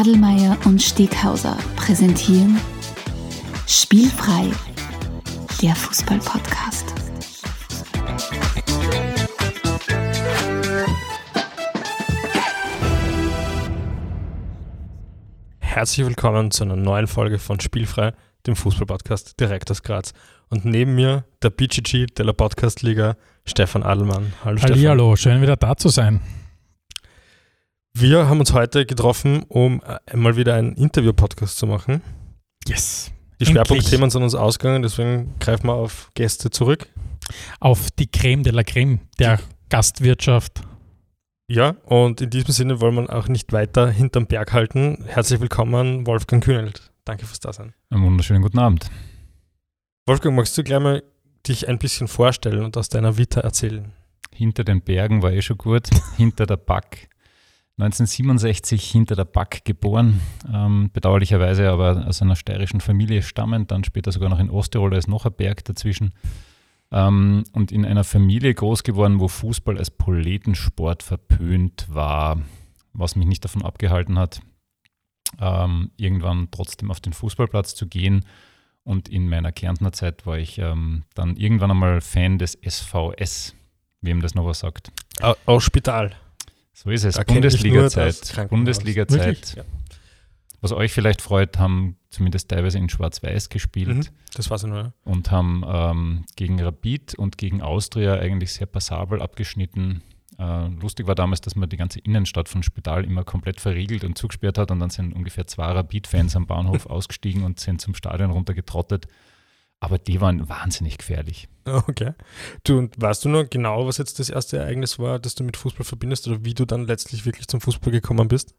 Adelmeier und Steghauser präsentieren Spielfrei, der Fußball-Podcast. Herzlich willkommen zu einer neuen Folge von Spielfrei, dem Fußball-Podcast direkt aus Graz. Und neben mir der BGG der Podcast-Liga, Stefan Adelmann. Hallo Stefan. Hallo, schön wieder da zu sein. Wir haben uns heute getroffen, um mal wieder einen Interview-Podcast zu machen. Yes. Die Schwerpunktthemen sind uns ausgegangen, deswegen greifen wir auf Gäste zurück. Auf die Creme de la Creme der die. Gastwirtschaft. Ja, und in diesem Sinne wollen wir auch nicht weiter hinterm Berg halten. Herzlich willkommen, Wolfgang Kühnelt. Danke fürs Dasein. Einen wunderschönen guten Abend. Wolfgang, magst du gleich mal dich ein bisschen vorstellen und aus deiner Vita erzählen? Hinter den Bergen war eh schon gut, hinter der Back 1967 hinter der Back geboren, ähm, bedauerlicherweise aber aus einer steirischen Familie stammend, dann später sogar noch in Osttirol, da ist noch ein Berg dazwischen. Ähm, und in einer Familie groß geworden, wo Fußball als Proletensport verpönt war, was mich nicht davon abgehalten hat, ähm, irgendwann trotzdem auf den Fußballplatz zu gehen. Und in meiner Kärntner Zeit war ich ähm, dann irgendwann einmal Fan des SVS, wem das noch was sagt. Aus Spital. So ist es. Bundesliga-Zeit. Bundesliga-Zeit. Ja. Was euch vielleicht freut, haben zumindest teilweise in Schwarz-Weiß gespielt. Mhm, das war so nur. Und haben ähm, gegen Rapid und gegen Austria eigentlich sehr passabel abgeschnitten. Äh, lustig war damals, dass man die ganze Innenstadt von Spital immer komplett verriegelt und zugesperrt hat und dann sind ungefähr zwei Rapid-Fans am Bahnhof ausgestiegen und sind zum Stadion runtergetrottet. Aber die waren wahnsinnig gefährlich. Okay. Du, und weißt du noch genau, was jetzt das erste Ereignis war, das du mit Fußball verbindest oder wie du dann letztlich wirklich zum Fußball gekommen bist?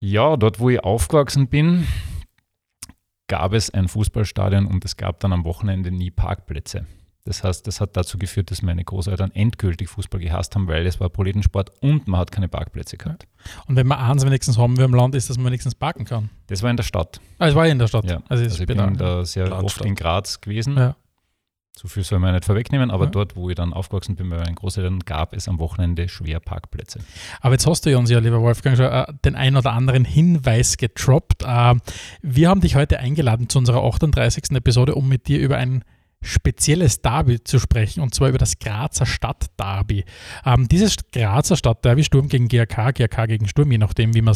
Ja, dort, wo ich aufgewachsen bin, gab es ein Fußballstadion und es gab dann am Wochenende nie Parkplätze. Das heißt, das hat dazu geführt, dass meine Großeltern endgültig Fußball gehasst haben, weil es war Proletensport und man hat keine Parkplätze gehabt. Und wenn man eins wenigstens haben wir im Land, ist, dass man wenigstens parken kann. Das war in der Stadt. Ah, es war in der Stadt. Ja. Also, also ich bin da sehr Landstadt. oft in Graz gewesen. Ja. So viel soll man nicht vorwegnehmen, aber ja. dort, wo ich dann aufgewachsen bin bei meinen Großeltern, gab es am Wochenende schwer Parkplätze. Aber jetzt hast du uns ja, lieber Wolfgang, schon äh, den ein oder anderen Hinweis getroppt. Äh, wir haben dich heute eingeladen zu unserer 38. Episode, um mit dir über ein spezielles Derby zu sprechen, und zwar über das Grazer Stadtderby. Ähm, dieses Grazer Stadtderby, Sturm gegen GRK, GRK gegen Sturm, je nachdem, wie man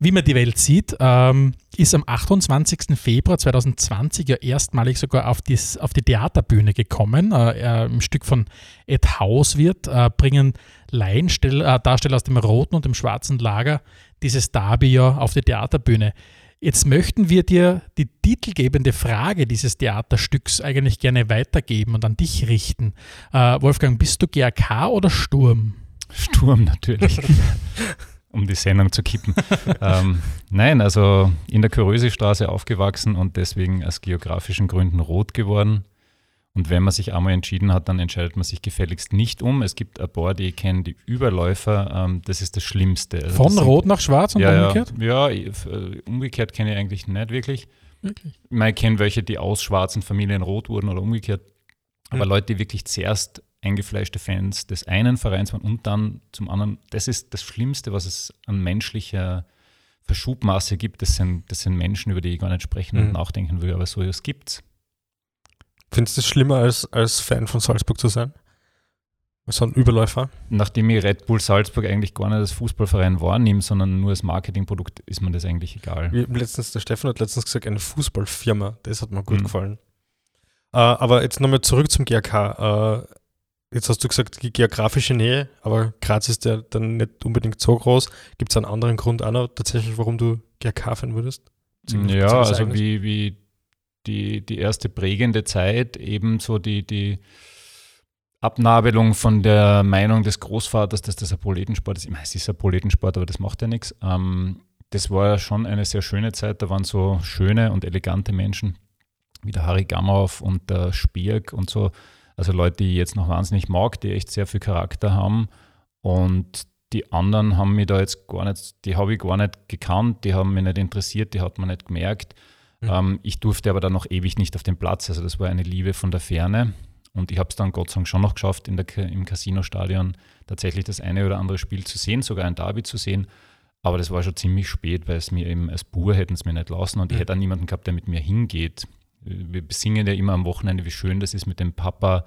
wie man die Welt sieht, ähm, ist am 28. Februar 2020 ja erstmalig sogar auf, dies, auf die Theaterbühne gekommen. Äh, äh, Im Stück von Ed Hauswirt äh, bringen Laiendarsteller äh, aus dem roten und dem schwarzen Lager dieses Derby ja auf die Theaterbühne. Jetzt möchten wir dir die titelgebende Frage dieses Theaterstücks eigentlich gerne weitergeben und an dich richten. Äh, Wolfgang, bist du GRK oder Sturm? Sturm natürlich. um die Sendung zu kippen. ähm, nein, also in der Körösestraße aufgewachsen und deswegen aus geografischen Gründen rot geworden. Und wenn man sich einmal entschieden hat, dann entscheidet man sich gefälligst nicht um. Es gibt ein paar, die kennen die Überläufer. Ähm, das ist das Schlimmste. Also Von das Rot nach Schwarz und ja, umgekehrt? Ja, ja, äh, umgekehrt kenne ich eigentlich nicht wirklich. Wirklich? Ich kenne welche, die aus schwarzen Familien rot wurden oder umgekehrt. Aber mhm. Leute, die wirklich zuerst eingefleischte Fans des einen Vereins waren und dann zum anderen, das ist das Schlimmste, was es an menschlicher Verschubmaße gibt. Das sind, das sind Menschen, über die ich gar nicht sprechen mhm. und nachdenken würde, aber so etwas gibt es. Findest du es schlimmer, als, als Fan von Salzburg zu sein? So ein Überläufer? Nachdem ich Red Bull Salzburg eigentlich gar nicht als Fußballverein wahrnehme, sondern nur als Marketingprodukt, ist mir das eigentlich egal. Wie letztens, der Stefan hat letztens gesagt, eine Fußballfirma. Das hat mir gut mhm. gefallen. Uh, aber jetzt nochmal zurück zum GRK. Äh, jetzt hast du gesagt, die geografische Nähe, aber Graz ist ja dann nicht unbedingt so groß. Gibt es einen anderen Grund auch noch tatsächlich, warum du GRK-Fan würdest? Ja, also wie, wie die, die erste prägende Zeit, ebenso die, die Abnabelung von der Meinung des Großvaters, dass das ein Proletensport ist. Ich meine, es ist ein Proletensport, aber das macht ja nichts. Ähm, das war ja schon eine sehr schöne Zeit. Da waren so schöne und elegante Menschen wie der Harry Gammauf und der Spierk und so. Also Leute, die ich jetzt noch wahnsinnig mag, die echt sehr viel Charakter haben. Und die anderen haben mich da jetzt gar nicht, die habe ich gar nicht gekannt, die haben mich nicht interessiert, die hat man nicht gemerkt. Mhm. Ähm, ich durfte aber dann noch ewig nicht auf den Platz. Also das war eine Liebe von der Ferne. Und ich habe es dann Gott sei Dank schon noch geschafft, in der, im Casino-Stadion tatsächlich das eine oder andere Spiel zu sehen, sogar ein Derby zu sehen. Aber das war schon ziemlich spät, weil es mir eben als Bur hätten es mir nicht lassen und ich hätte auch niemanden gehabt, der mit mir hingeht. Wir singen ja immer am Wochenende, wie schön das ist, mit dem Papa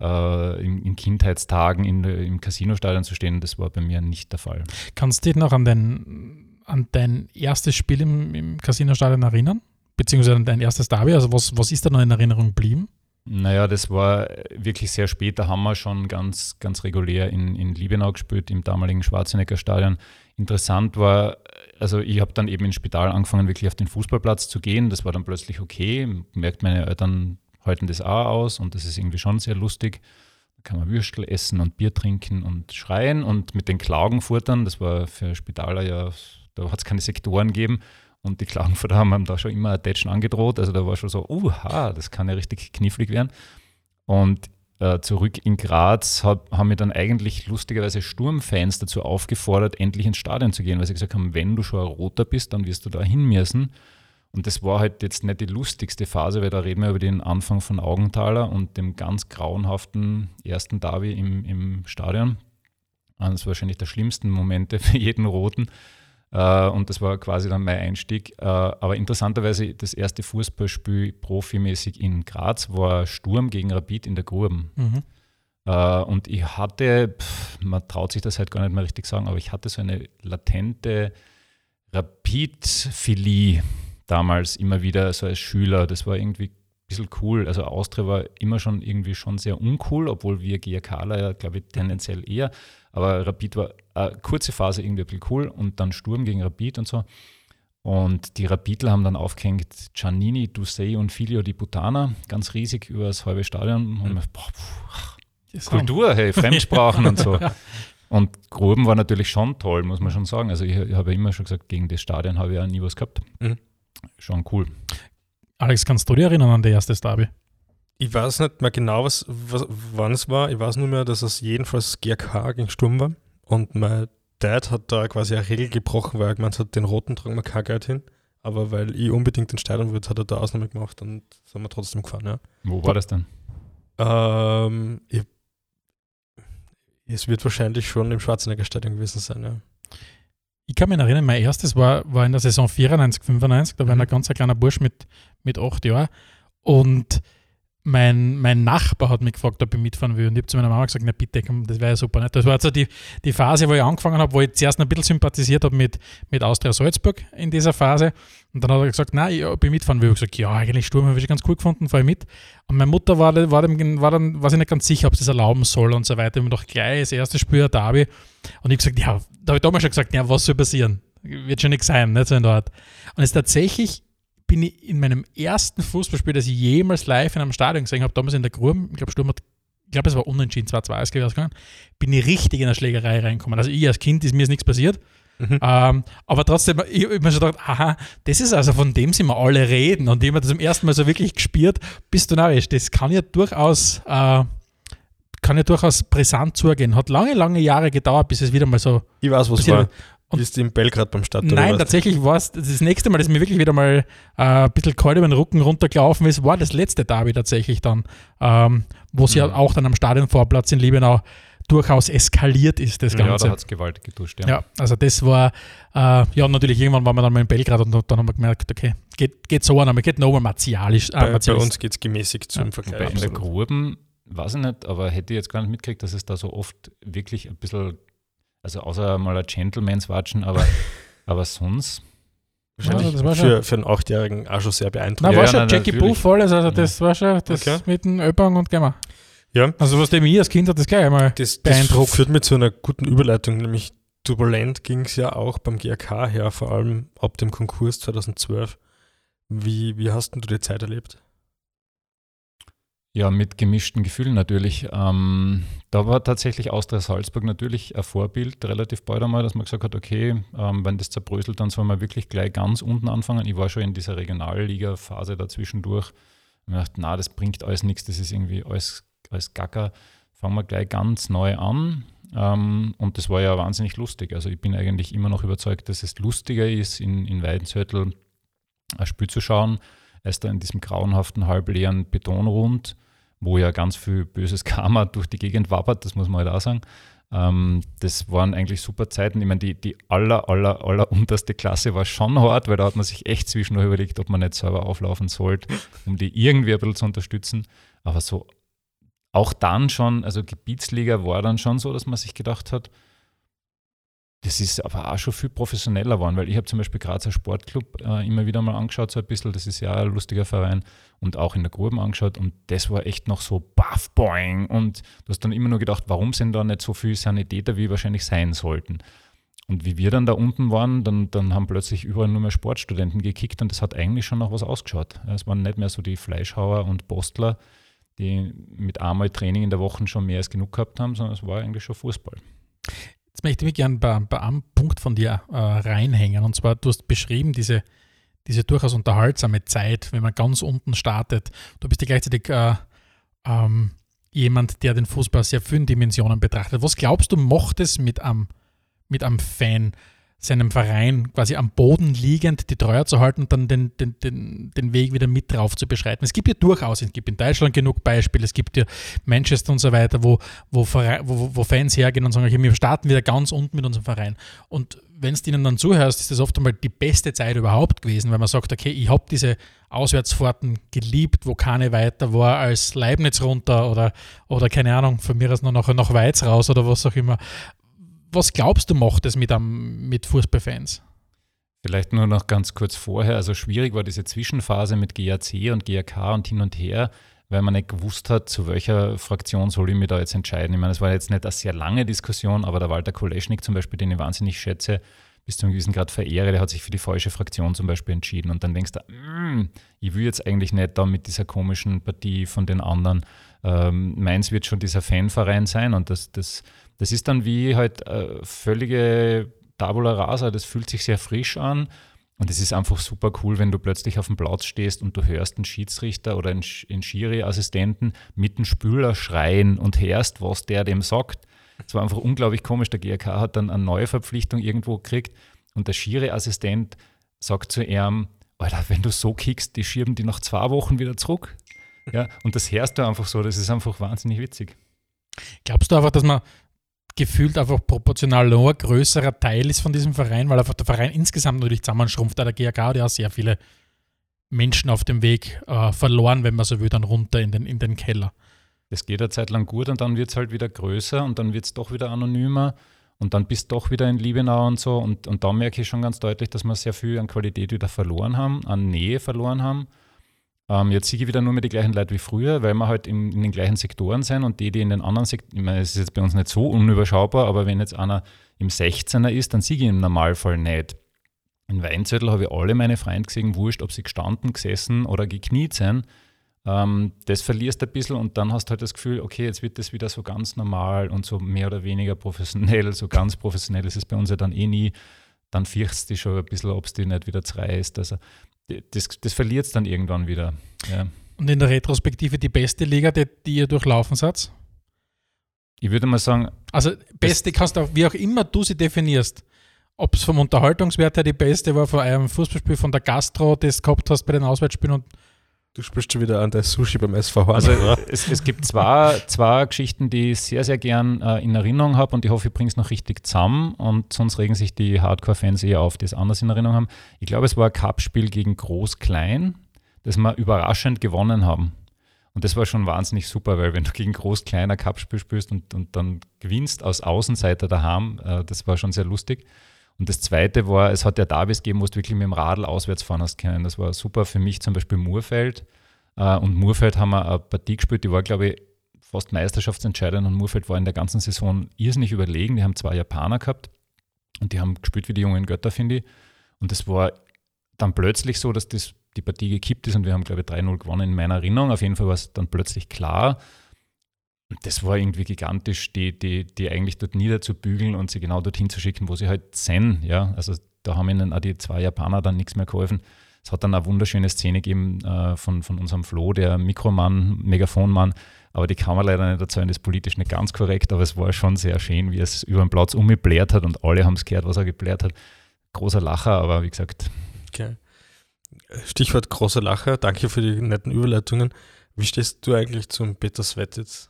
äh, in, in, Kindheitstagen in, im Casinostadion zu stehen. Das war bei mir nicht der Fall. Kannst du dich noch an dein, an dein erstes Spiel im, im Casinostadion erinnern? Beziehungsweise dein erstes Derby? Also was, was ist da noch in Erinnerung geblieben? Naja, das war wirklich sehr spät. Da haben wir schon ganz, ganz regulär in, in Liebenau gespielt, im damaligen Schwarzenegger Stadion. Interessant war, also ich habe dann eben ins Spital angefangen, wirklich auf den Fußballplatz zu gehen. Das war dann plötzlich okay. Merkt, meine Eltern halten das auch aus und das ist irgendwie schon sehr lustig. Da kann man Würstel essen und Bier trinken und schreien und mit den Klagenfurtern, das war für Spitaler ja, da hat es keine Sektoren gegeben. Und die Klagenfurter haben einem da schon immer ein Tätschen angedroht. Also da war schon so, uha, das kann ja richtig knifflig werden. Und äh, zurück in Graz hat, haben mir dann eigentlich lustigerweise Sturmfans dazu aufgefordert, endlich ins Stadion zu gehen, weil sie gesagt haben, wenn du schon ein Roter bist, dann wirst du da hin müssen. Und das war halt jetzt nicht die lustigste Phase, weil da reden wir über den Anfang von Augenthaler und dem ganz grauenhaften ersten Derby im, im Stadion. War wahrscheinlich der schlimmsten Momente für jeden Roten. Äh, und das war quasi dann mein Einstieg. Äh, aber interessanterweise, das erste Fußballspiel profimäßig in Graz war Sturm gegen Rapid in der Gruben. Mhm. Äh, und ich hatte, man traut sich das halt gar nicht mehr richtig sagen, aber ich hatte so eine latente Rapid-Philie damals immer wieder so als Schüler. Das war irgendwie ein bisschen cool. Also Austria war immer schon irgendwie schon sehr uncool, obwohl wir GRKler ja, glaube ich, tendenziell eher. Aber Rapid war eine kurze Phase irgendwie ein bisschen cool und dann Sturm gegen Rapid und so. Und die Rapidler haben dann aufgehängt Giannini, Dussey und Filio di Putana, ganz riesig über das halbe Stadion. Und mhm. boah, pff, Kultur, hey, Fremdsprachen und so. Und Gruben war natürlich schon toll, muss man schon sagen. Also ich, ich habe ja immer schon gesagt, gegen das Stadion habe ich ja nie was gehabt. Mhm. Schon cool. Alex, kannst du dich erinnern an das erste Derby? Ich weiß nicht mehr genau, was, was, wann es war. Ich weiß nur mehr, dass es jedenfalls GRK gegen Sturm war. Und mein Dad hat da quasi eine Regel gebrochen, weil er gemeint hat, den roten tragen wir kein Geld hin. Aber weil ich unbedingt den Stadion würde, hat er da Ausnahme gemacht und sind wir trotzdem gefahren. Ja. Wo war das denn? Ähm, ich, es wird wahrscheinlich schon im Schwarzenegger Stadion gewesen sein, ja. Ich kann mich erinnern, mein erstes war, war in der Saison 94, 95, da war mhm. ein ganz kleiner Bursch mit, mit acht Jahren. Und mein, mein Nachbar hat mich gefragt, ob ich mitfahren will. Und ich habe zu meiner Mama gesagt, na bitte, komm, das wäre ja super. Nicht? Das war also die, die Phase, wo ich angefangen habe, wo ich zuerst ein bisschen sympathisiert habe mit, mit Austria Salzburg in dieser Phase. Und dann hat er gesagt, nein, ob ich mitfahren will. Ich habe gesagt, ja, eigentlich Sturm habe ich ganz cool gefunden, fahre ich mit. Und meine Mutter war, war, dem, war dann, war sich nicht ganz sicher, ob sie das erlauben soll und so weiter. Ich habe doch gleich das erste Spiel ein Derby. Und ich habe gesagt, ja, da habe ich damals schon gesagt, ja, was soll passieren? Wird schon nichts sein, nicht so in der Art. Und es tatsächlich bin ich in meinem ersten Fußballspiel, das ich jemals live in einem Stadion gesehen habe, damals in der Gruppe, ich glaube, Sturm hat, ich glaube, es war unentschieden, 2-2 ausgegangen, bin ich richtig in eine Schlägerei reingekommen. Also ich als Kind ist mir ist nichts passiert. Mhm. Ähm, aber trotzdem, ich habe mir schon gedacht, aha, das ist also von dem sind wir alle reden und jemand das zum ersten Mal so wirklich gespürt, bist du narrisch. Das kann ja durchaus, äh, kann ja durchaus brisant zugehen. Hat lange, lange Jahre gedauert, bis es wieder mal so. Ich weiß, was war. Und Bist du in Belgrad beim Start? Nein, tatsächlich war es das nächste Mal, dass mir wirklich wieder mal äh, ein bisschen kalt über den Rücken runtergelaufen ist, war das letzte Derby tatsächlich dann, ähm, wo es mhm. ja auch dann am Stadionvorplatz in Liebenau durchaus eskaliert ist, das Ganze. Ja, da hat es gewaltig geduscht, ja. Ja, also das war, äh, ja, natürlich irgendwann waren wir dann mal in Belgrad und dann haben wir gemerkt, okay, geht, geht so an, aber geht nochmal martialisch. Äh, bei, bei, uns geht es gemäßigt zum ja. Vergleich. Bei in der Gruben, weiß ich nicht, aber hätte ich jetzt gar nicht mitgekriegt, dass es da so oft wirklich ein bisschen also außer mal ein Gentleman's Watschen, aber, aber sonst. Wahrscheinlich ja, für, für einen Achtjährigen auch schon sehr beeindruckend. Na, war ja, schon Jackie Buff alles, also das war schon das okay. mit dem Ölbang und Gemma. Ja. Also was dem ich als Kind hat das gleich einmal das, beeindruckt. Das führt mir zu einer guten Überleitung, nämlich turbulent ging es ja auch beim GRK her, vor allem ab dem Konkurs 2012. Wie, wie hast du die Zeit erlebt? Ja, mit gemischten Gefühlen natürlich. Ähm, da war tatsächlich Austria Salzburg natürlich ein Vorbild, relativ bald einmal, dass man gesagt hat, okay, ähm, wenn das zerbröselt, dann soll man wirklich gleich ganz unten anfangen. Ich war schon in dieser Regionalliga-Phase dazwischendurch. Ich dachte, na, das bringt alles nichts, das ist irgendwie alles, alles Gacker. Fangen wir gleich ganz neu an. Ähm, und das war ja wahnsinnig lustig. Also ich bin eigentlich immer noch überzeugt, dass es lustiger ist, in, in Weidenzörtel ein Spiel zu schauen, als da in diesem grauenhaften, halbleeren Betonrund wo ja ganz viel böses Karma durch die Gegend wappert, das muss man halt auch sagen. Ähm, das waren eigentlich super Zeiten. Ich meine, die, die aller, aller, aller unterste Klasse war schon hart, weil da hat man sich echt zwischendurch überlegt, ob man nicht selber auflaufen sollte, um die irgendwie ein bisschen zu unterstützen. Aber so auch dann schon, also Gebietsliga war dann schon so, dass man sich gedacht hat, das ist aber auch schon viel professioneller geworden, weil ich habe zum Beispiel Grazer Sportclub äh, immer wieder mal angeschaut, so ein bisschen, das ist ja ein lustiger Verein und auch in der Gruben angeschaut und das war echt noch so baff boing und du hast dann immer nur gedacht, warum sind da nicht so viele Sanitäter, wie wahrscheinlich sein sollten. Und wie wir dann da unten waren, dann, dann haben plötzlich überall nur mehr Sportstudenten gekickt und das hat eigentlich schon noch was ausgeschaut. Es waren nicht mehr so die Fleischhauer und Postler, die mit einmal Training in der Woche schon mehr als genug gehabt haben, sondern es war eigentlich schon Fußball. Jetzt möchte ich mich gerne bei, bei einem Punkt von dir äh, reinhängen. Und zwar, du hast beschrieben, diese, diese durchaus unterhaltsame Zeit, wenn man ganz unten startet. Du bist ja gleichzeitig äh, ähm, jemand, der den Fußball sehr vielen Dimensionen betrachtet. Was glaubst du, macht es mit einem, mit einem Fan? Seinem Verein quasi am Boden liegend die Treue zu halten und dann den, den, den, den Weg wieder mit drauf zu beschreiten. Es gibt ja durchaus, es gibt in Deutschland genug Beispiele, es gibt ja Manchester und so weiter, wo, wo, wo, wo Fans hergehen und sagen, okay, wir starten wieder ganz unten mit unserem Verein. Und wenn du ihnen dann zuhörst, ist das oft einmal die beste Zeit überhaupt gewesen, weil man sagt, okay, ich habe diese Auswärtsfahrten geliebt, wo keine weiter war als Leibniz runter oder, oder keine Ahnung, von mir aus noch nach, nach Weiz raus oder was auch immer was glaubst du, macht es mit, mit Fußballfans? Vielleicht nur noch ganz kurz vorher. Also schwierig war diese Zwischenphase mit GAC und GAK und hin und her, weil man nicht gewusst hat, zu welcher Fraktion soll ich mich da jetzt entscheiden. Ich meine, es war jetzt nicht eine sehr lange Diskussion, aber der Walter Koleschnik zum Beispiel, den ich wahnsinnig schätze, bis zu einem gewissen Grad verehre, der hat sich für die falsche Fraktion zum Beispiel entschieden. Und dann denkst du, mm, ich will jetzt eigentlich nicht da mit dieser komischen Partie von den anderen. Ähm, meins wird schon dieser Fanverein sein und das, das das ist dann wie halt äh, völlige Tabula rasa, das fühlt sich sehr frisch an. Und es ist einfach super cool, wenn du plötzlich auf dem Platz stehst und du hörst einen Schiedsrichter oder einen, einen Schiri-Assistenten mit dem Spüler schreien und hörst, was der dem sagt. Es war einfach unglaublich komisch. Der GRK hat dann eine neue Verpflichtung irgendwo gekriegt und der Schiri-Assistent sagt zu ihm, Alter, wenn du so kickst, die schieben die nach zwei Wochen wieder zurück. Ja, und das hörst du einfach so, das ist einfach wahnsinnig witzig. Glaubst du einfach, dass man gefühlt einfach proportional nur größerer Teil ist von diesem Verein, weil einfach der Verein insgesamt natürlich zusammenschrumpft. Da der GAK hat ja sehr viele Menschen auf dem Weg äh, verloren, wenn man so will, dann runter in den, in den Keller. Es geht eine Zeit lang gut und dann wird es halt wieder größer und dann wird es doch wieder anonymer und dann bist du doch wieder in Liebenau und so. Und, und da merke ich schon ganz deutlich, dass wir sehr viel an Qualität wieder verloren haben, an Nähe verloren haben. Ähm, jetzt sehe ich wieder nur mehr die gleichen Leute wie früher, weil wir halt in, in den gleichen Sektoren sind und die, die in den anderen Sektoren, ich meine, es ist jetzt bei uns nicht so unüberschaubar, aber wenn jetzt einer im 16er ist, dann sehe ich ihn im Normalfall nicht. In Weinzettel habe ich alle meine Freunde gesehen, wurscht, ob sie gestanden, gesessen oder gekniet sind. Ähm, das verlierst du ein bisschen und dann hast du halt das Gefühl, okay, jetzt wird das wieder so ganz normal und so mehr oder weniger professionell. So ganz professionell ist es bei uns ja dann eh nie. Dann fürchtest du dich schon ein bisschen, ob es dir nicht wieder zerreißt. Also das, das verliert es dann irgendwann wieder. Ja. Und in der Retrospektive die beste Liga, die, die ihr durchlaufen seid? Ich würde mal sagen. Also, beste kannst du, wie auch immer du sie definierst. Ob es vom Unterhaltungswert her die beste war von einem Fußballspiel, von der Gastro, das du gehabt hast bei den Auswärtsspielen und Du spielst schon wieder an der Sushi beim SV Also es, es, gibt zwei, zwei Geschichten, die ich sehr, sehr gern äh, in Erinnerung habe und ich hoffe, ich bringe es noch richtig zusammen und sonst regen sich die Hardcore-Fans eher auf, die es anders in Erinnerung haben. Ich glaube, es war ein Cup-Spiel gegen Groß-Klein, das wir überraschend gewonnen haben. Und das war schon wahnsinnig super, weil wenn du gegen Groß-Klein ein Cup-Spiel spielst und, und dann gewinnst aus Außenseiter daheim, äh, das war schon sehr lustig. Und das Zweite war, es hat ja Davis gegeben, wo du wirklich mit dem Radl auswärts fahren hast können. Das war super für mich, zum Beispiel Murfeld. Äh, und Murfeld haben wir eine Partie gespielt, die war, glaube ich, fast meisterschaftsentscheidend. Und Murfeld war in der ganzen Saison irrsinnig überlegen. Die haben zwei Japaner gehabt und die haben gespielt wie die jungen Götter, finde ich. Und das war dann plötzlich so, dass das, die Partie gekippt ist und wir haben, glaube ich, 3-0 gewonnen in meiner Erinnerung. Auf jeden Fall war es dann plötzlich klar das war irgendwie gigantisch, die, die, die eigentlich dort niederzubügeln und sie genau dorthin zu schicken, wo sie halt sind. Ja? Also da haben ihnen auch die zwei Japaner dann nichts mehr geholfen. Es hat dann eine wunderschöne Szene gegeben äh, von, von unserem Flo, der Mikromann, Megafonmann, aber die kann man leider nicht erzählen, das ist politisch nicht ganz korrekt, aber es war schon sehr schön, wie es über den Platz umgebläht hat und alle haben es gehört, was er gebläht hat. Großer Lacher, aber wie gesagt. Okay. Stichwort großer Lacher, danke für die netten Überleitungen. Wie stehst du eigentlich zum Peter Svet jetzt?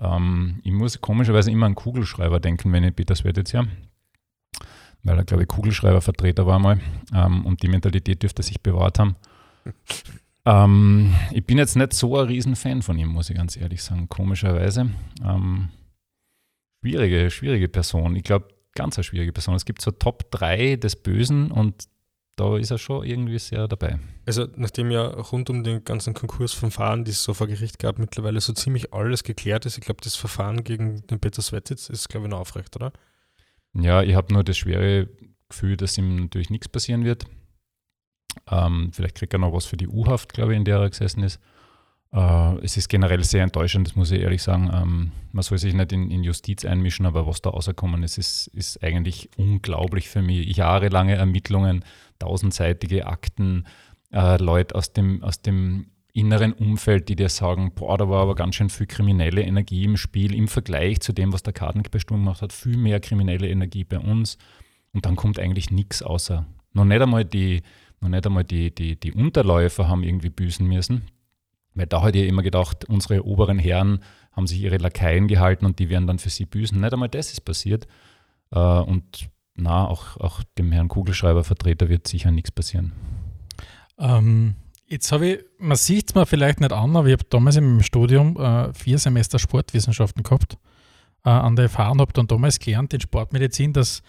Ähm, ich muss komischerweise immer an Kugelschreiber denken, wenn ich Peter Svetitz ja weil er, glaube ich, Kugelschreibervertreter war mal ähm, und die Mentalität dürfte sich bewahrt haben. ähm, ich bin jetzt nicht so ein Riesenfan von ihm, muss ich ganz ehrlich sagen, komischerweise. Ähm, schwierige, schwierige Person. Ich glaube, ganz eine schwierige Person. Es gibt so Top 3 des Bösen und da ist er schon irgendwie sehr dabei. Also nachdem ja rund um den ganzen Konkurs von Fahren, die es so vor Gericht gab, mittlerweile so ziemlich alles geklärt ist, ich glaube, das Verfahren gegen den Peter Svetitz ist, glaube ich, noch aufrecht, oder? Ja, ich habe nur das schwere Gefühl, dass ihm natürlich nichts passieren wird. Ähm, vielleicht kriegt er noch was für die U-Haft, glaube ich, in der er gesessen ist. Äh, es ist generell sehr enttäuschend, das muss ich ehrlich sagen. Ähm, man soll sich nicht in, in, Justiz einmischen, aber was da rausgekommen ist, ist, ist eigentlich unglaublich für mich. Jahrelange Ermittlungen, tausendseitige Akten, äh, Leute aus dem, aus dem inneren Umfeld, die dir sagen, boah, da war aber ganz schön viel kriminelle Energie im Spiel im Vergleich zu dem, was der Kartenk bei Sturm gemacht hat, viel mehr kriminelle Energie bei uns. Und dann kommt eigentlich nichts außer, noch nicht einmal die, noch nicht einmal die, die, die Unterläufer haben irgendwie büßen müssen. Weil da hat ihr immer gedacht, unsere oberen Herren haben sich ihre Lakaien gehalten und die werden dann für sie büßen. Nicht einmal das ist passiert. Äh, und na, auch, auch dem Herrn Kugelschreiber-Vertreter wird sicher nichts passieren. Ähm, Jetzt habe ich, man sieht es mir vielleicht nicht an, aber ich habe damals im Studium äh, vier Semester Sportwissenschaften gehabt äh, an der FH und habe dann damals gelernt in Sportmedizin, dass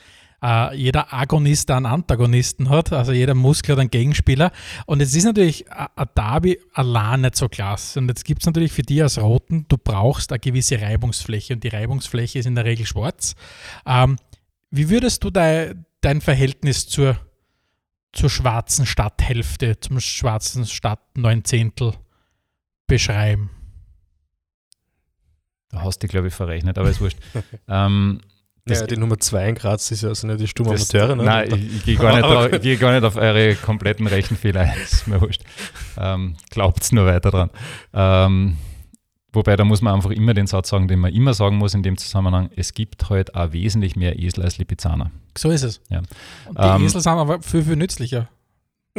äh, jeder Agonist einen Antagonisten hat, also jeder Muskel hat einen Gegenspieler. Und jetzt ist natürlich ein Derby allein nicht so klasse. Und jetzt gibt es natürlich für die als Roten, du brauchst eine gewisse Reibungsfläche und die Reibungsfläche ist in der Regel schwarz. Ähm, wie würdest du dein, dein Verhältnis zur zur schwarzen Stadthälfte, zum schwarzen Stadt Neunzehntel beschreiben? Da hast du, glaube ich, verrechnet, aber ist wurscht. ähm, ja, die Nummer 2 in Graz ist ja also nicht die stumme Amateure. Ne? Nein, ich, ich gehe gar, geh gar, nicht auf eure kompletten Rechenfehler ist mir wurscht. Ähm, Glaubt nur weiter dran. Ähm, Wobei, da muss man einfach immer den Satz sagen, den man immer sagen muss in dem Zusammenhang, es gibt halt auch wesentlich mehr Esel als Lipizzaner. So ist es. Ja. Und die ähm, Esel sind aber viel, viel nützlicher.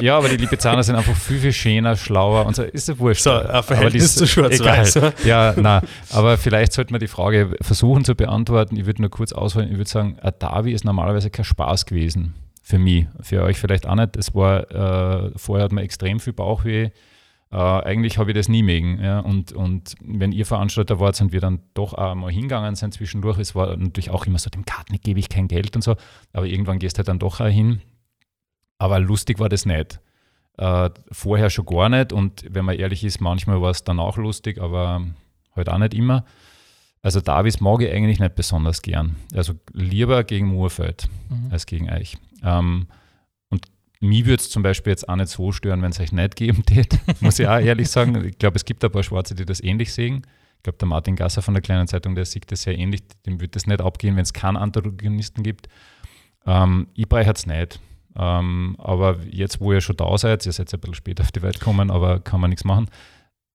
Ja, aber die Lipizzaner sind einfach viel, viel schöner, schlauer und so. Ist ja wurscht. So, ein Verhältnis zu schwarz-weiß. Ja, na, aber vielleicht sollte man die Frage versuchen zu beantworten. Ich würde nur kurz ausholen. Ich würde sagen, ein Davi ist normalerweise kein Spaß gewesen. Für mich. Für euch vielleicht auch nicht. Es war, äh, vorher hat man extrem viel Bauchweh äh, eigentlich habe ich das nie mögen. Ja? Und, und wenn ihr Veranstalter wart, sind wir dann doch auch mal hingegangen sind zwischendurch. Es war natürlich auch immer so, dem Karten gebe ich kein Geld und so, aber irgendwann gehst du halt dann doch auch hin. Aber lustig war das nicht. Äh, vorher schon gar nicht und wenn man ehrlich ist, manchmal war es dann auch lustig, aber halt auch nicht immer. Also Davis mag ich eigentlich nicht besonders gern. Also lieber gegen Murfeld mhm. als gegen euch. Ähm, mich würde es zum Beispiel jetzt auch nicht so stören, wenn es euch nicht geben tät, muss ich auch ehrlich sagen. Ich glaube, es gibt ein paar Schwarze, die das ähnlich sehen. Ich glaube, der Martin Gasser von der kleinen Zeitung, der sieht das sehr ähnlich. Dem würde das nicht abgehen, wenn es keinen Antagonisten gibt. Ähm, ich brauche es nicht. Ähm, aber jetzt, wo ihr schon da seid, ihr seid ein bisschen später auf die Welt gekommen, aber kann man nichts machen.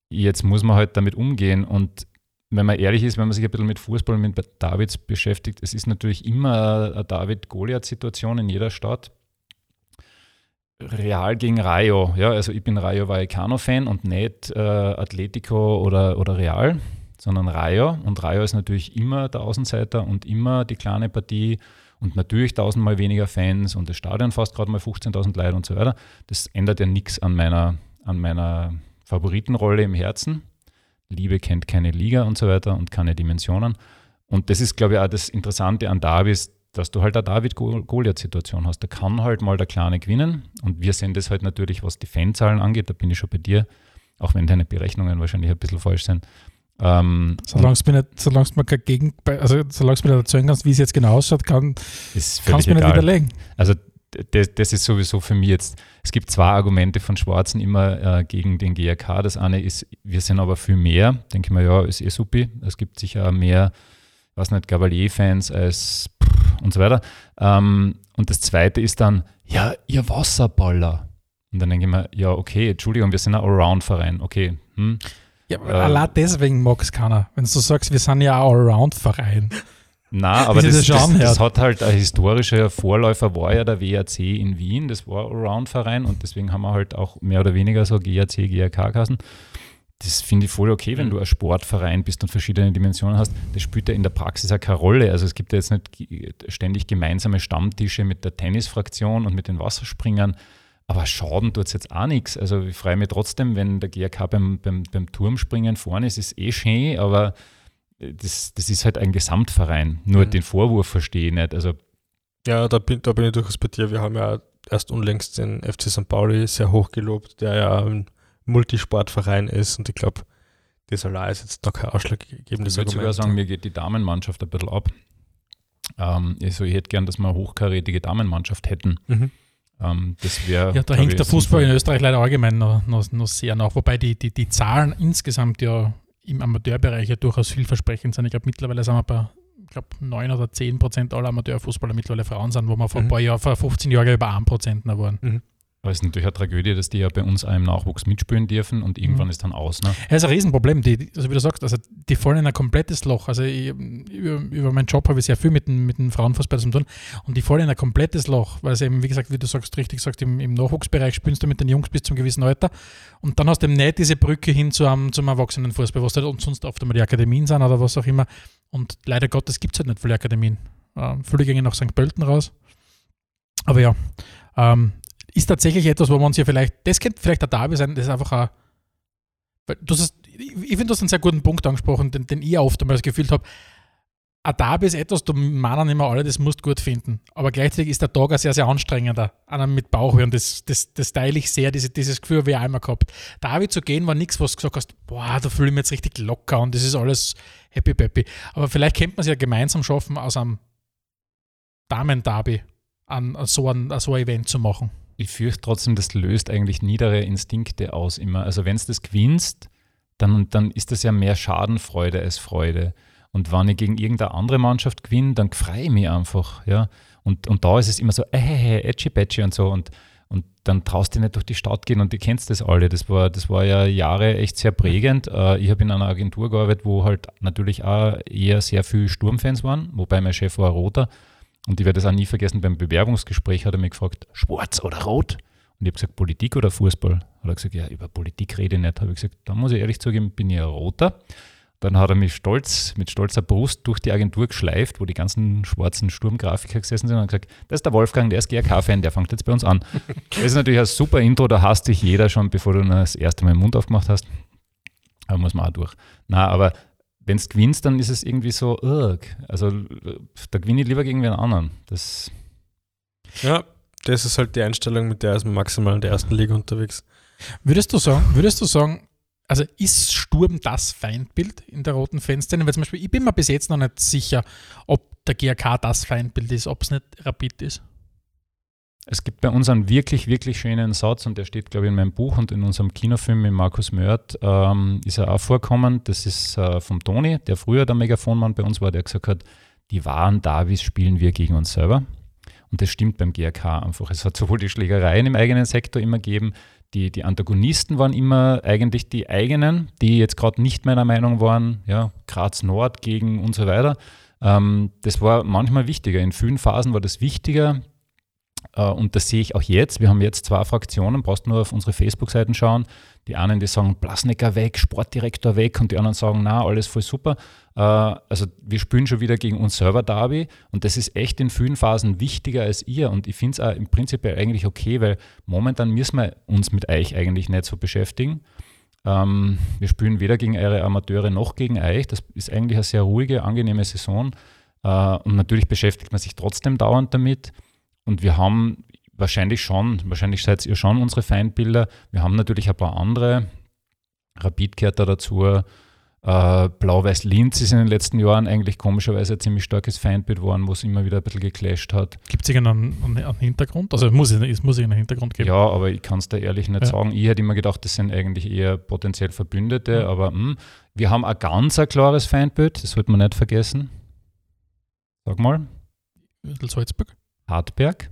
Jetzt muss man halt damit umgehen. Und wenn man ehrlich ist, wenn man sich ein bisschen mit Fußball, mit Davids beschäftigt, es ist natürlich immer eine David-Goliath-Situation in jeder Stadt. Real gegen Rayo. Ja, also ich bin Rayo Vallecano-Fan und nicht äh, Atletico oder, oder Real, sondern Rayo. Und Rayo ist natürlich immer der Außenseiter und immer die kleine Partie und natürlich tausendmal weniger Fans und das Stadion fast gerade mal 15.000 Leute und so weiter. Das ändert ja nichts an meiner, an meiner Favoritenrolle im Herzen. Liebe kennt keine Liga und so weiter und keine Dimensionen. Und das ist, glaube ich, auch das Interessante an Davis, dass du halt eine David-Goliath-Situation hast. Da kann halt mal der Kleine gewinnen. Und wir sehen das halt natürlich, was die Fanzahlen angeht. Da bin ich schon bei dir, auch wenn deine Berechnungen wahrscheinlich ein bisschen falsch sind. Ähm, solange es mir nicht, solange mir kein Gegen, also solange mir nicht erzählen kannst, wie es jetzt genau ausschaut, kann, kannst du mir nicht widerlegen. Also das, das, ist sowieso für mich jetzt, es gibt zwei Argumente von Schwarzen immer äh, gegen den GRK. Das eine ist, wir sind aber viel mehr. Denke ich mir, ja, ist eh supi. Es gibt sicher mehr, was nicht, Gavalier-Fans als und so weiter. Ähm, und das zweite ist dann, ja, ihr Wasserballer. Und dann denke ich mir, ja, okay, Entschuldigung, wir sind ein Allround-Verein, okay. Hm? Ja, äh, allein deswegen mag es keiner. Wenn du sagst, wir sind ja ein Allround-Verein. Na, aber das, das, das, das, hat halt ein historischer Vorläufer, war ja der WAC in Wien, das war Allround-Verein und deswegen haben wir halt auch mehr oder weniger so GAC, GRK-Kassen. Das finde ich voll okay, wenn mhm. du ein Sportverein bist und verschiedene Dimensionen hast. Das spielt ja in der Praxis auch keine Rolle. Also es gibt ja jetzt nicht ständig gemeinsame Stammtische mit der Tennisfraktion und mit den Wasserspringern. Aber schaden tut es jetzt auch nichts. Also ich freue mich trotzdem, wenn der GRK beim, beim, beim Turmspringen vorne ist, ist eh schön, aber das, das ist halt ein Gesamtverein. Nur mhm. den Vorwurf verstehe ich nicht. Also, ja, da bin, da bin ich durchaus bei dir. Wir haben ja erst unlängst den FC St. Pauli sehr hoch gelobt, der ja ein Multisportverein ist und ich glaube, das allein ist jetzt noch kein ausschlaggebendes Ich würde sogar sagen, mir geht die Damenmannschaft ein bisschen ab. Ähm, also ich hätte gern, dass wir eine hochkarätige Damenmannschaft hätten. Mhm. Ähm, das wär, ja, da hängt der Fußball in Österreich leider allgemein noch, noch, noch sehr nach, wobei die, die, die Zahlen insgesamt ja im Amateurbereich ja durchaus vielversprechend sind. Ich glaube, mittlerweile sind wir bei ich glaube, 9 oder 10 Prozent aller Amateurfußballer mittlerweile Frauen sind, wo wir vor mhm. ein paar Jahren, vor 15 Jahren über 1 Prozent waren. Mhm. Aber es ist natürlich eine Tragödie, dass die ja bei uns im Nachwuchs mitspielen dürfen und irgendwann mhm. ist dann aus. Ne? Ja, ist ein Riesenproblem. Die, also wie du sagst, also die fallen in ein komplettes Loch. Also ich, über, über meinen Job habe ich sehr viel mit, mit dem Frauenfußball zu tun und die fallen in ein komplettes Loch, weil es eben, wie gesagt, wie du sagst, richtig sagst, im, im Nachwuchsbereich spielst du mit den Jungs bis zum gewissen Alter und dann hast du eben nicht diese Brücke hin zu einem, zum Erwachsenenfußball, was halt sonst oft einmal die Akademien sind oder was auch immer. Und leider Gottes gibt es halt nicht viele Akademien. Ähm, viele gehen nach St. Pölten raus. Aber ja, ähm, ist tatsächlich etwas, wo man sich vielleicht, das könnte vielleicht der Derby sein, das ist einfach ein, du hast, ich finde, du hast einen sehr guten Punkt angesprochen, den, den ich oft einmal gefühlt habe. Ein Derby ist etwas, du meinen immer alle, das musst du gut finden. Aber gleichzeitig ist der Tag ein sehr, sehr anstrengender. Einer mit Bauchweh und das, das, das teile ich sehr, diese, dieses Gefühl habe ich einmal gehabt. Derby zu gehen war nichts, was du gesagt hast, boah, da fühle ich mich jetzt richtig locker und das ist alles happy peppy. Aber vielleicht könnte man es ja gemeinsam schaffen, aus einem Damen-Derby an, so ein, an so ein Event zu machen ich fürchte trotzdem, das löst eigentlich niedere Instinkte aus immer. Also wenn es das gewinnst, dann, dann ist das ja mehr Schadenfreude als Freude. Und wenn ich gegen irgendeine andere Mannschaft gewinne, dann freue ich mich einfach. Ja? Und, und da ist es immer so, äh, äh, edgy patchy und so. Und, und dann traust du nicht durch die Stadt gehen und du kennst das alle. Das war, das war ja Jahre echt sehr prägend. Äh, ich habe in einer Agentur gearbeitet, wo halt natürlich auch eher sehr viele Sturmfans waren, wobei mein Chef war Roter. Und ich werde das auch nie vergessen, beim Bewerbungsgespräch hat er mich gefragt, schwarz oder rot? Und ich habe gesagt, Politik oder Fußball? Hat er gesagt, ja, über Politik rede ich nicht. Habe ich gesagt, da muss ich ehrlich zugeben, bin ich ein Roter. Dann hat er mich stolz, mit stolzer Brust durch die Agentur geschleift, wo die ganzen schwarzen Sturmgrafiker gesessen sind und gesagt, das ist der Wolfgang, der ist GRK-Fan, der fängt jetzt bei uns an. Das ist natürlich ein super Intro, da hasst dich jeder schon, bevor du das erste Mal den Mund aufgemacht hast. Da muss man auch durch. Na, aber wenn du gewinnst, dann ist es irgendwie so, ugh. also da gewinne ich lieber gegen einen anderen. Das ja, das ist halt die Einstellung, mit der ist man maximal in der ersten Liga unterwegs. Würdest du sagen, würdest du sagen, also ist Sturm das Feindbild in der roten Fanszene? Weil zum Beispiel, ich bin mir bis jetzt noch nicht sicher, ob der GRK das Feindbild ist, ob es nicht Rapid ist. Es gibt bei uns einen wirklich, wirklich schönen Satz und der steht, glaube ich, in meinem Buch und in unserem Kinofilm mit Markus Mörth ähm, ist er auch vorkommen. Das ist äh, vom Toni, der früher der Megafonmann bei uns war, der gesagt hat, die wahren Davis spielen wir gegen uns selber. Und das stimmt beim GRK einfach. Es hat sowohl die Schlägereien im eigenen Sektor immer gegeben, die, die Antagonisten waren immer eigentlich die eigenen, die jetzt gerade nicht meiner Meinung waren, ja, Graz Nord gegen und so weiter. Ähm, das war manchmal wichtiger. In vielen Phasen war das wichtiger, und das sehe ich auch jetzt. Wir haben jetzt zwei Fraktionen, brauchst nur auf unsere Facebook-Seiten schauen. Die einen, die sagen, Blasnecker weg, Sportdirektor weg und die anderen sagen, na, alles voll super. Äh, also wir spielen schon wieder gegen uns selber Derby und das ist echt in vielen Phasen wichtiger als ihr und ich finde es auch im Prinzip eigentlich okay, weil momentan müssen wir uns mit euch eigentlich nicht so beschäftigen. Ähm, wir spielen weder gegen eure Amateure noch gegen euch. Das ist eigentlich eine sehr ruhige, angenehme Saison äh, und natürlich beschäftigt man sich trotzdem dauernd damit. Und wir haben wahrscheinlich schon, wahrscheinlich seid ihr schon unsere Feindbilder. Wir haben natürlich ein paar andere. Rapid gehört da dazu. Äh, Blau-Weiß-Linz ist in den letzten Jahren eigentlich komischerweise ein ziemlich starkes Feindbild geworden, wo es immer wieder ein bisschen geclasht hat. Gibt es irgendeinen einen, Hintergrund? Also es muss, es muss einen Hintergrund geben. Ja, aber ich kann es da ehrlich nicht ja. sagen. Ich hätte immer gedacht, das sind eigentlich eher potenziell Verbündete, ja. aber mh, hm, wir haben ein ganz ein klares Feindbild, das sollte man nicht vergessen. Sag mal. Salzburg? Hartberg.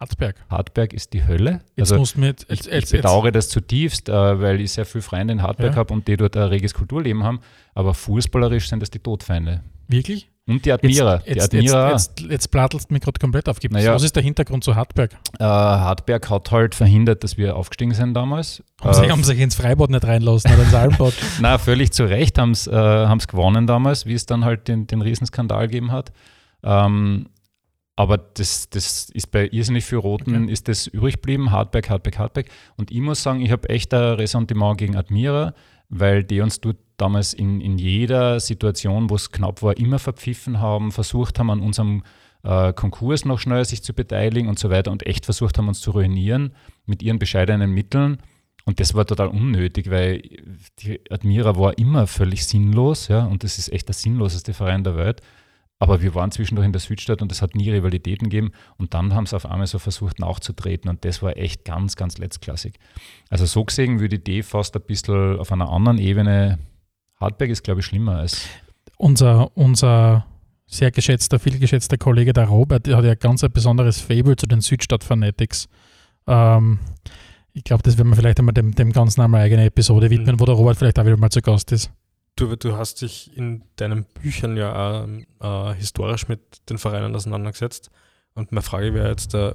Hartberg. Hartberg ist die Hölle. Jetzt also mit, jetzt, ich, ich bedauere das zutiefst, äh, weil ich sehr viele Freunde in Hartberg ja. habe und die dort ein reges Kulturleben haben. Aber fußballerisch sind das die Todfeinde. Wirklich? Und die Admira. Jetzt, jetzt, die Admira jetzt, jetzt, jetzt plattelst du mich gerade komplett auf. Naja. Was ist der Hintergrund zu Hartberg? äh, Hartberg hat halt verhindert, dass wir aufgestiegen sind damals. Haben, sie, Äh, haben sich ins Freibad nicht reinlassen oder ins Almbad? Na, völlig zu Recht haben es äh, haben's gewonnen damals, wie es dann halt den, den Riesenskandal gegeben hat. Ähm, aber das, das ist bei irrsinnig viel Roten, Okay. ist das übrig geblieben, Hardback, Hardback, Hardback. Und ich muss sagen, ich habe echt ein Ressentiment gegen Admira, weil die uns dort damals in, in jeder Situation, wo es knapp war, immer verpfiffen haben, versucht haben, an unserem äh, Konkurs noch schneller sich zu beteiligen und so weiter und echt versucht haben, uns zu ruinieren mit ihren bescheidenen Mitteln. Und das war total unnötig, weil die Admira war immer völlig sinnlos, ja, und das ist echt der sinnloseste Verein der Welt. Aber wir waren zwischendurch in der Südstadt und es hat nie Rivalitäten gegeben. Und dann haben sie auf einmal so versucht nachzutreten und das war echt ganz, ganz letztklassig. Also so gesehen würde ich die fast ein bisschen auf einer anderen Ebene. Hartberg ist, glaube ich, schlimmer als. unser, unser sehr geschätzter, viel geschätzter Kollege, der Robert, der hat ja ganz ein besonderes Fable zu den Südstadt-Fanatics. Ähm, ich glaube, das werden wir vielleicht einmal dem, dem Ganzen einmal eine eigene Episode widmen, wo der Robert vielleicht auch wieder mal zu Gast ist. Du, du hast dich in deinen Büchern ja auch, äh, historisch mit den Vereinen auseinandergesetzt. Und meine Frage wäre jetzt, äh,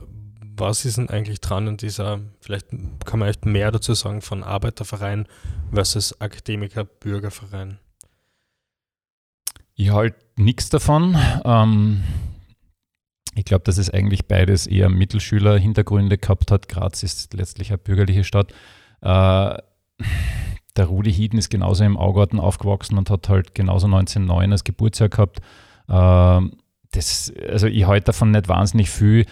was ist denn eigentlich dran in dieser, vielleicht kann man echt mehr dazu sagen, von Arbeiterverein versus Akademiker-Bürgerverein? Ich halte nichts davon. Ähm, ich glaube, dass es eigentlich beides eher Mittelschüler-Hintergründe gehabt hat. Graz ist letztlich eine bürgerliche Stadt. Äh, der Rudi Hieden ist genauso im Augarten aufgewachsen und hat halt genauso 1909 als Geburtsjahr gehabt. Ähm, das, also ich halte davon nicht wahnsinnig viel.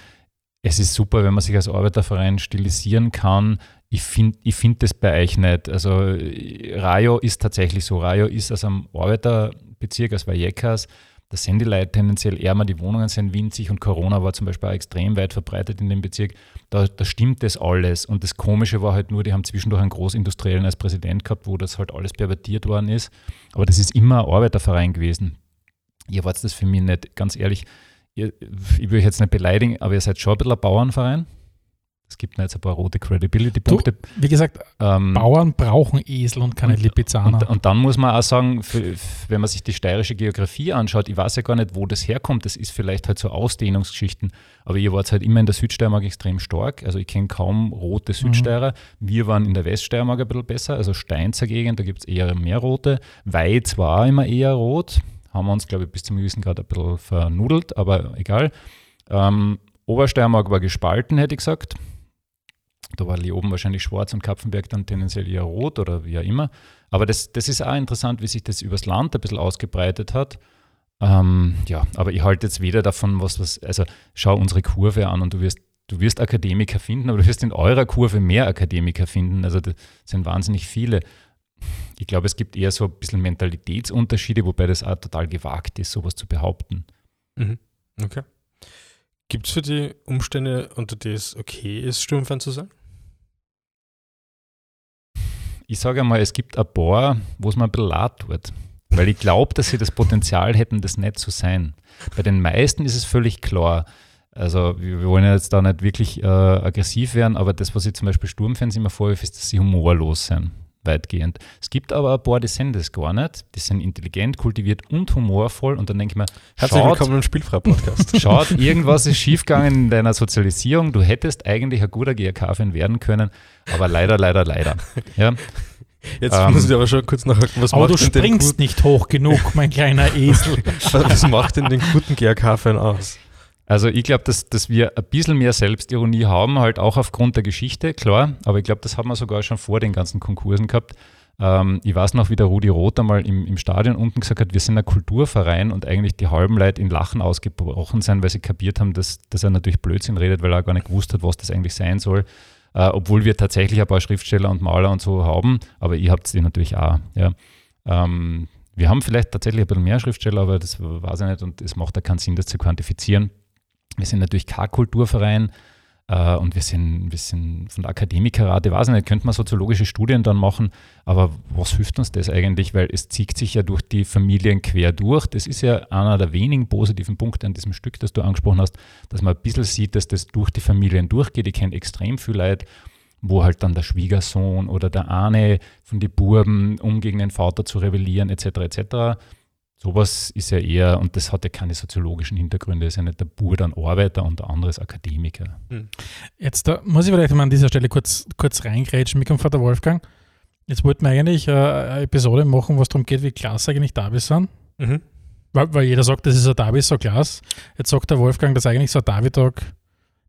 Es ist super, wenn man sich als Arbeiterverein stilisieren kann. Ich finde ich find das bei euch nicht. Also Rayo ist tatsächlich so. Rayo ist aus einem Arbeiterbezirk, aus Vallecas. Da sind die Leute tendenziell ärmer, die Wohnungen sind winzig und Corona war zum Beispiel auch extrem weit verbreitet in dem Bezirk. Da, da stimmt das alles. Und das Komische war halt nur, die haben zwischendurch einen Großindustriellen als Präsident gehabt, wo das halt alles pervertiert worden ist. Aber das ist immer ein Arbeiterverein gewesen. Ihr wart das für mich nicht, ganz ehrlich. Ihr, ich will euch jetzt nicht beleidigen, aber ihr seid schon ein bisschen ein Bauernverein. Es gibt mir jetzt ein paar rote Credibility-Punkte. Wie gesagt, Ähm, Bauern brauchen Esel und keine Lipizzaner. und, und dann muss man auch sagen, für, wenn man sich die steirische Geografie anschaut, ich weiß ja gar nicht, wo das herkommt. Das ist vielleicht halt so Ausdehnungsgeschichten. Aber ihr wart halt immer in der Südsteiermark extrem stark. Also ich kenne kaum rote Südsteirer. Wir waren in der Weststeiermark ein bisschen besser. Also Steinzer Gegend, da gibt es eher mehr rote. Weiz war immer eher rot. Haben wir uns, glaube ich, bis zum gewissen Grad ein bisschen vernudelt, aber egal. Ähm, Obersteiermark war gespalten, hätte ich gesagt. Da war Leoben wahrscheinlich schwarz und Kapfenberg dann tendenziell eher rot oder wie auch immer. Aber das, das ist auch interessant, wie sich das übers Land ein bisschen ausgebreitet hat. Ähm, ja, aber ich halte jetzt weder davon, was, was, also schau unsere Kurve an und du wirst, du wirst Akademiker finden, aber du wirst in eurer Kurve mehr Akademiker finden. Also das sind wahnsinnig viele. Ich glaube, es gibt eher so ein bisschen Mentalitätsunterschiede, wobei das auch total gewagt ist, sowas zu behaupten. Mhm. Okay. Gibt es für die Umstände, unter denen es okay ist, Sturmfan zu sein? Ich sage einmal, es gibt ein paar, wo es mir ein bisschen leid tut. Weil ich glaube, dass sie das Potenzial hätten, das nicht zu sein. Bei den meisten ist es völlig klar. Also wir wollen ja jetzt da nicht wirklich äh, aggressiv werden, aber das, was ich zum Beispiel Sturmfans immer vorwirf, ist, dass sie humorlos sind, weitgehend. Es gibt aber ein paar, die sind das gar nicht. Die sind intelligent, kultiviert und humorvoll und dann denke ich mir, Herzlich schaut, willkommen im Spielfrei-Podcast. Schaut, irgendwas ist schiefgegangen in deiner Sozialisierung. Du hättest eigentlich ein guter GRK-Fan werden können, aber leider, leider, leider. Ja, Jetzt Ähm, muss ich aber schon kurz nachhaken, was Aber du macht, denn den springst nicht hoch genug, mein kleiner Esel. guten, was macht denn den guten GRK-Fan aus? Also ich glaube, dass, dass wir ein bisschen mehr Selbstironie haben, halt auch aufgrund der Geschichte, klar, aber ich glaube, das haben wir sogar schon vor den ganzen Konkursen gehabt. Ähm, ich weiß noch, wie der Rudi Roth einmal im, im Stadion unten gesagt hat, wir sind ein Kulturverein und eigentlich die halben Leute in Lachen ausgebrochen sind, weil sie kapiert haben, dass, dass er natürlich Blödsinn redet, weil er gar nicht gewusst hat, was das eigentlich sein soll. Äh, obwohl wir tatsächlich ein paar Schriftsteller und Maler und so haben, aber ihr habt die natürlich auch. Ja. Ähm, wir haben vielleicht tatsächlich ein bisschen mehr Schriftsteller, aber das weiß ich nicht und es macht da keinen Sinn, das zu quantifizieren. Wir sind natürlich kein Kulturverein äh, und wir sind, wir sind von der Akademikerrate, weiß ich nicht, könnte man soziologische Studien dann machen, aber was hilft uns das eigentlich? Weil es zieht sich ja durch die Familien quer durch. Das ist ja einer der wenigen positiven Punkte an diesem Stück, das du angesprochen hast, dass man ein bisschen sieht, dass das durch die Familien durchgeht. Ich kenne extrem viel Leute, wo halt dann der Schwiegersohn oder der eine von den Buben, um gegen den Vater zu rebellieren, etc., etc., Sowas ist ja eher, und das hat ja keine soziologischen Hintergründe, ist ja nicht der Bur dann Arbeiter und der andere ist Akademiker. Hm. Jetzt da muss ich vielleicht mal an dieser Stelle kurz, kurz reingrätschen mit dem Vater Wolfgang. Jetzt wollten wir eigentlich äh, eine Episode machen, was darum geht, wie klasse eigentlich Davis sind. Mhm. Weil, weil, jeder sagt, das ist ein Davis so klasse. Jetzt sagt der Wolfgang, dass eigentlich so ein David-Tag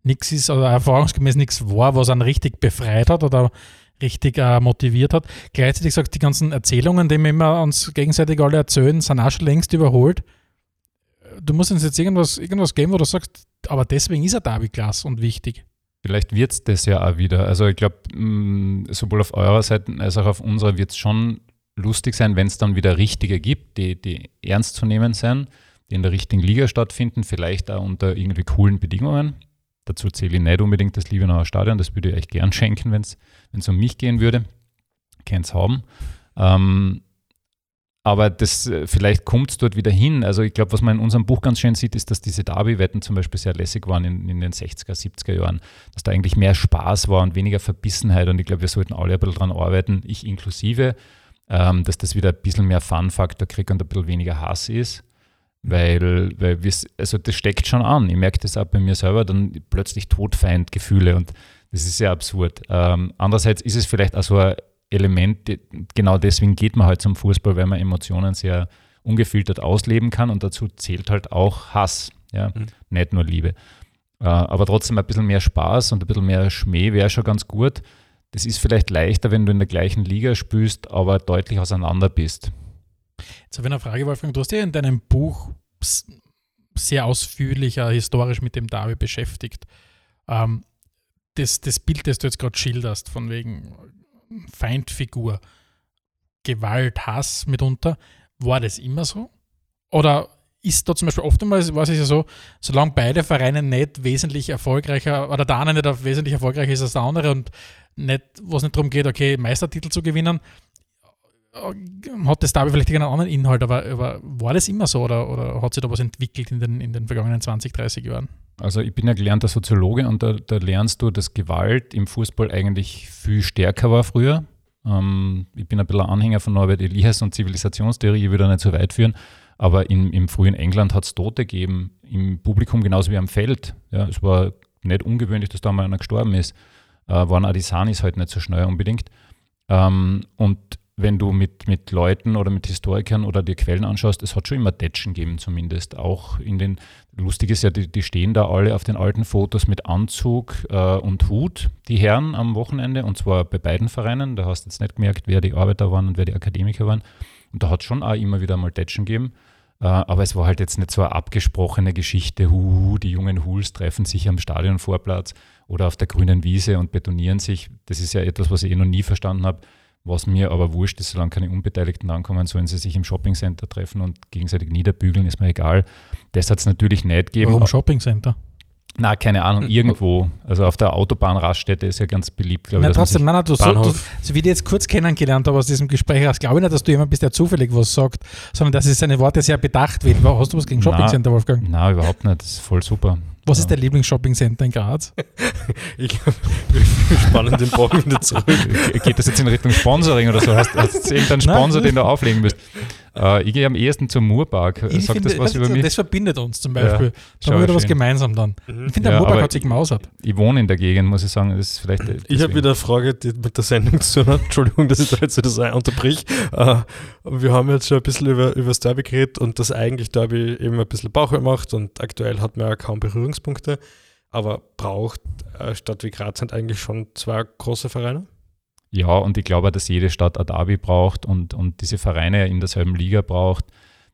nichts ist oder erfahrungsgemäß nichts war, was einen richtig befreit hat oder richtig äh, motiviert hat. Gleichzeitig sagt, die ganzen Erzählungen, die wir immer uns gegenseitig alle erzählen, sind auch schon längst überholt. Du musst uns jetzt irgendwas, irgendwas geben, wo du sagst, aber deswegen ist er Derby klasse und wichtig. Vielleicht wird es das ja auch wieder. Also ich glaube, mm, sowohl auf eurer Seite als auch auf unserer wird es schon lustig sein, wenn es dann wieder richtige gibt, die, die ernst zu nehmen sind, die in der richtigen Liga stattfinden, vielleicht auch unter irgendwie coolen Bedingungen. Dazu zähle ich nicht unbedingt das Liebenauer Stadion, das würde ich euch gern schenken, wenn es um mich gehen würde. Es haben. Ähm, aber das, äh, vielleicht kommt es dort wieder hin. Also ich glaube, was man in unserem Buch ganz schön sieht, ist, dass diese Derby-Wetten zum Beispiel sehr lässig waren in, in, den 60er, 70er Jahren. Dass da eigentlich mehr Spaß war und weniger Verbissenheit. Und ich glaube, wir sollten alle ein bisschen daran arbeiten, ich inklusive, ähm, dass das wieder ein bisschen mehr Fun-Faktor kriegt und ein bisschen weniger Hass ist. Weil, weil also das steckt schon an. Ich merke das auch bei mir selber, dann plötzlich Todfeindgefühle und das ist sehr absurd. Ähm, andererseits ist es vielleicht auch so ein Element, genau deswegen geht man halt zum Fußball, weil man Emotionen sehr ungefiltert ausleben kann und dazu zählt halt auch Hass, ja, mhm. nicht nur Liebe. Äh, aber trotzdem ein bisschen mehr Spaß und ein bisschen mehr Schmäh wäre schon ganz gut. Das ist vielleicht leichter, wenn du in der gleichen Liga spielst, aber deutlich auseinander bist. Jetzt habe ich eine Frage, Wolfgang. Du hast ja in deinem Buch sehr ausführlich äh, historisch mit dem Derby beschäftigt. Ähm, das, das Bild, das du jetzt gerade schilderst, von wegen Feindfigur, Gewalt, Hass mitunter, war das immer so? Oder ist da zum Beispiel oftmals, war es ja so, solange beide Vereine nicht wesentlich erfolgreicher oder der eine nicht wesentlich erfolgreicher ist als der andere und nicht, wo es nicht darum geht, okay, Meistertitel zu gewinnen, hat das Derby vielleicht einen anderen Inhalt, aber, aber, war das immer so oder, oder hat sich da was entwickelt in den, in den vergangenen 20, 30 Jahren? Also ich bin ja gelernter Soziologe und da, da lernst du, dass Gewalt im Fußball eigentlich viel stärker war früher. Ähm, ich bin ein bisschen Anhänger von Norbert Elias und Zivilisationstheorie, ich würde da nicht so weit führen, aber im, im frühen England hat es Tote gegeben, im Publikum genauso wie am Feld. Ja, es war nicht ungewöhnlich, dass da mal einer gestorben ist. Äh, waren Sanis halt nicht so schnell unbedingt. Ähm, und wenn du mit, mit Leuten oder mit Historikern oder dir Quellen anschaust, es hat schon immer Tätschen gegeben zumindest. Auch in den, lustig ist ja, die, die stehen da alle auf den alten Fotos mit Anzug äh, und Hut, die Herren am Wochenende, und zwar bei beiden Vereinen. Da hast du jetzt nicht gemerkt, wer die Arbeiter waren und wer die Akademiker waren. Und da hat es schon auch immer wieder mal Tätschen gegeben. Äh, aber es war halt jetzt nicht so eine abgesprochene Geschichte, hu, die jungen Huls treffen sich am Stadionvorplatz oder auf der grünen Wiese und betonieren sich. Das ist ja etwas, was ich eh noch nie verstanden habe was mir aber wurscht ist, solange keine Unbeteiligten ankommen, sollen sie sich im Shoppingcenter treffen und gegenseitig niederbügeln, ist mir egal. Das hat es natürlich nicht gegeben. Warum Shoppingcenter? Na, keine Ahnung, irgendwo. Also auf der Autobahnraststätte ist ja ganz beliebt, glaube ich. Na, trotzdem, nein, nein, du, so, du, so wie ich jetzt kurz kennengelernt habe aus diesem Gespräch, hast, glaube ich nicht, dass du jemand bist, der zufällig was sagt, sondern dass es seine Worte sehr bedacht wird. Hast du was gegen Shoppingcenter, Wolfgang? Nein, überhaupt nicht. Das ist voll super. Was ist dein Lieblings-Shopping-Center in Graz? ich bin spannend den Bogen wieder zurück. Geht das jetzt in Richtung Sponsoring oder so? Hast, hast du irgendeinen Sponsor, Nein. den du auflegen müsst? Äh, ich gehe am ehesten zum Moorpark. Ich Sagt finde, das was über mich? Das verbindet uns zum Beispiel. Ja, da haben wir wieder was gemeinsam dann. Mhm. Ich finde, der ja, Moorpark hat sich gemausert. Ich wohne in der Gegend, muss ich sagen. Das ist vielleicht ich habe wieder eine Frage die mit der Sendung zu tun. Entschuldigung, dass ich da jetzt das unterbrich. Uh, wir haben jetzt schon ein bisschen über, über das Derby geredet und das eigentlich Derby eben ein bisschen Bauch macht und aktuell hat man ja kaum Berührungspunkte. Aber braucht äh, Stadt wie Graz sind eigentlich schon zwei große Vereine? Ja, und ich glaube, dass jede Stadt ein Derby braucht und, und diese Vereine in derselben Liga braucht.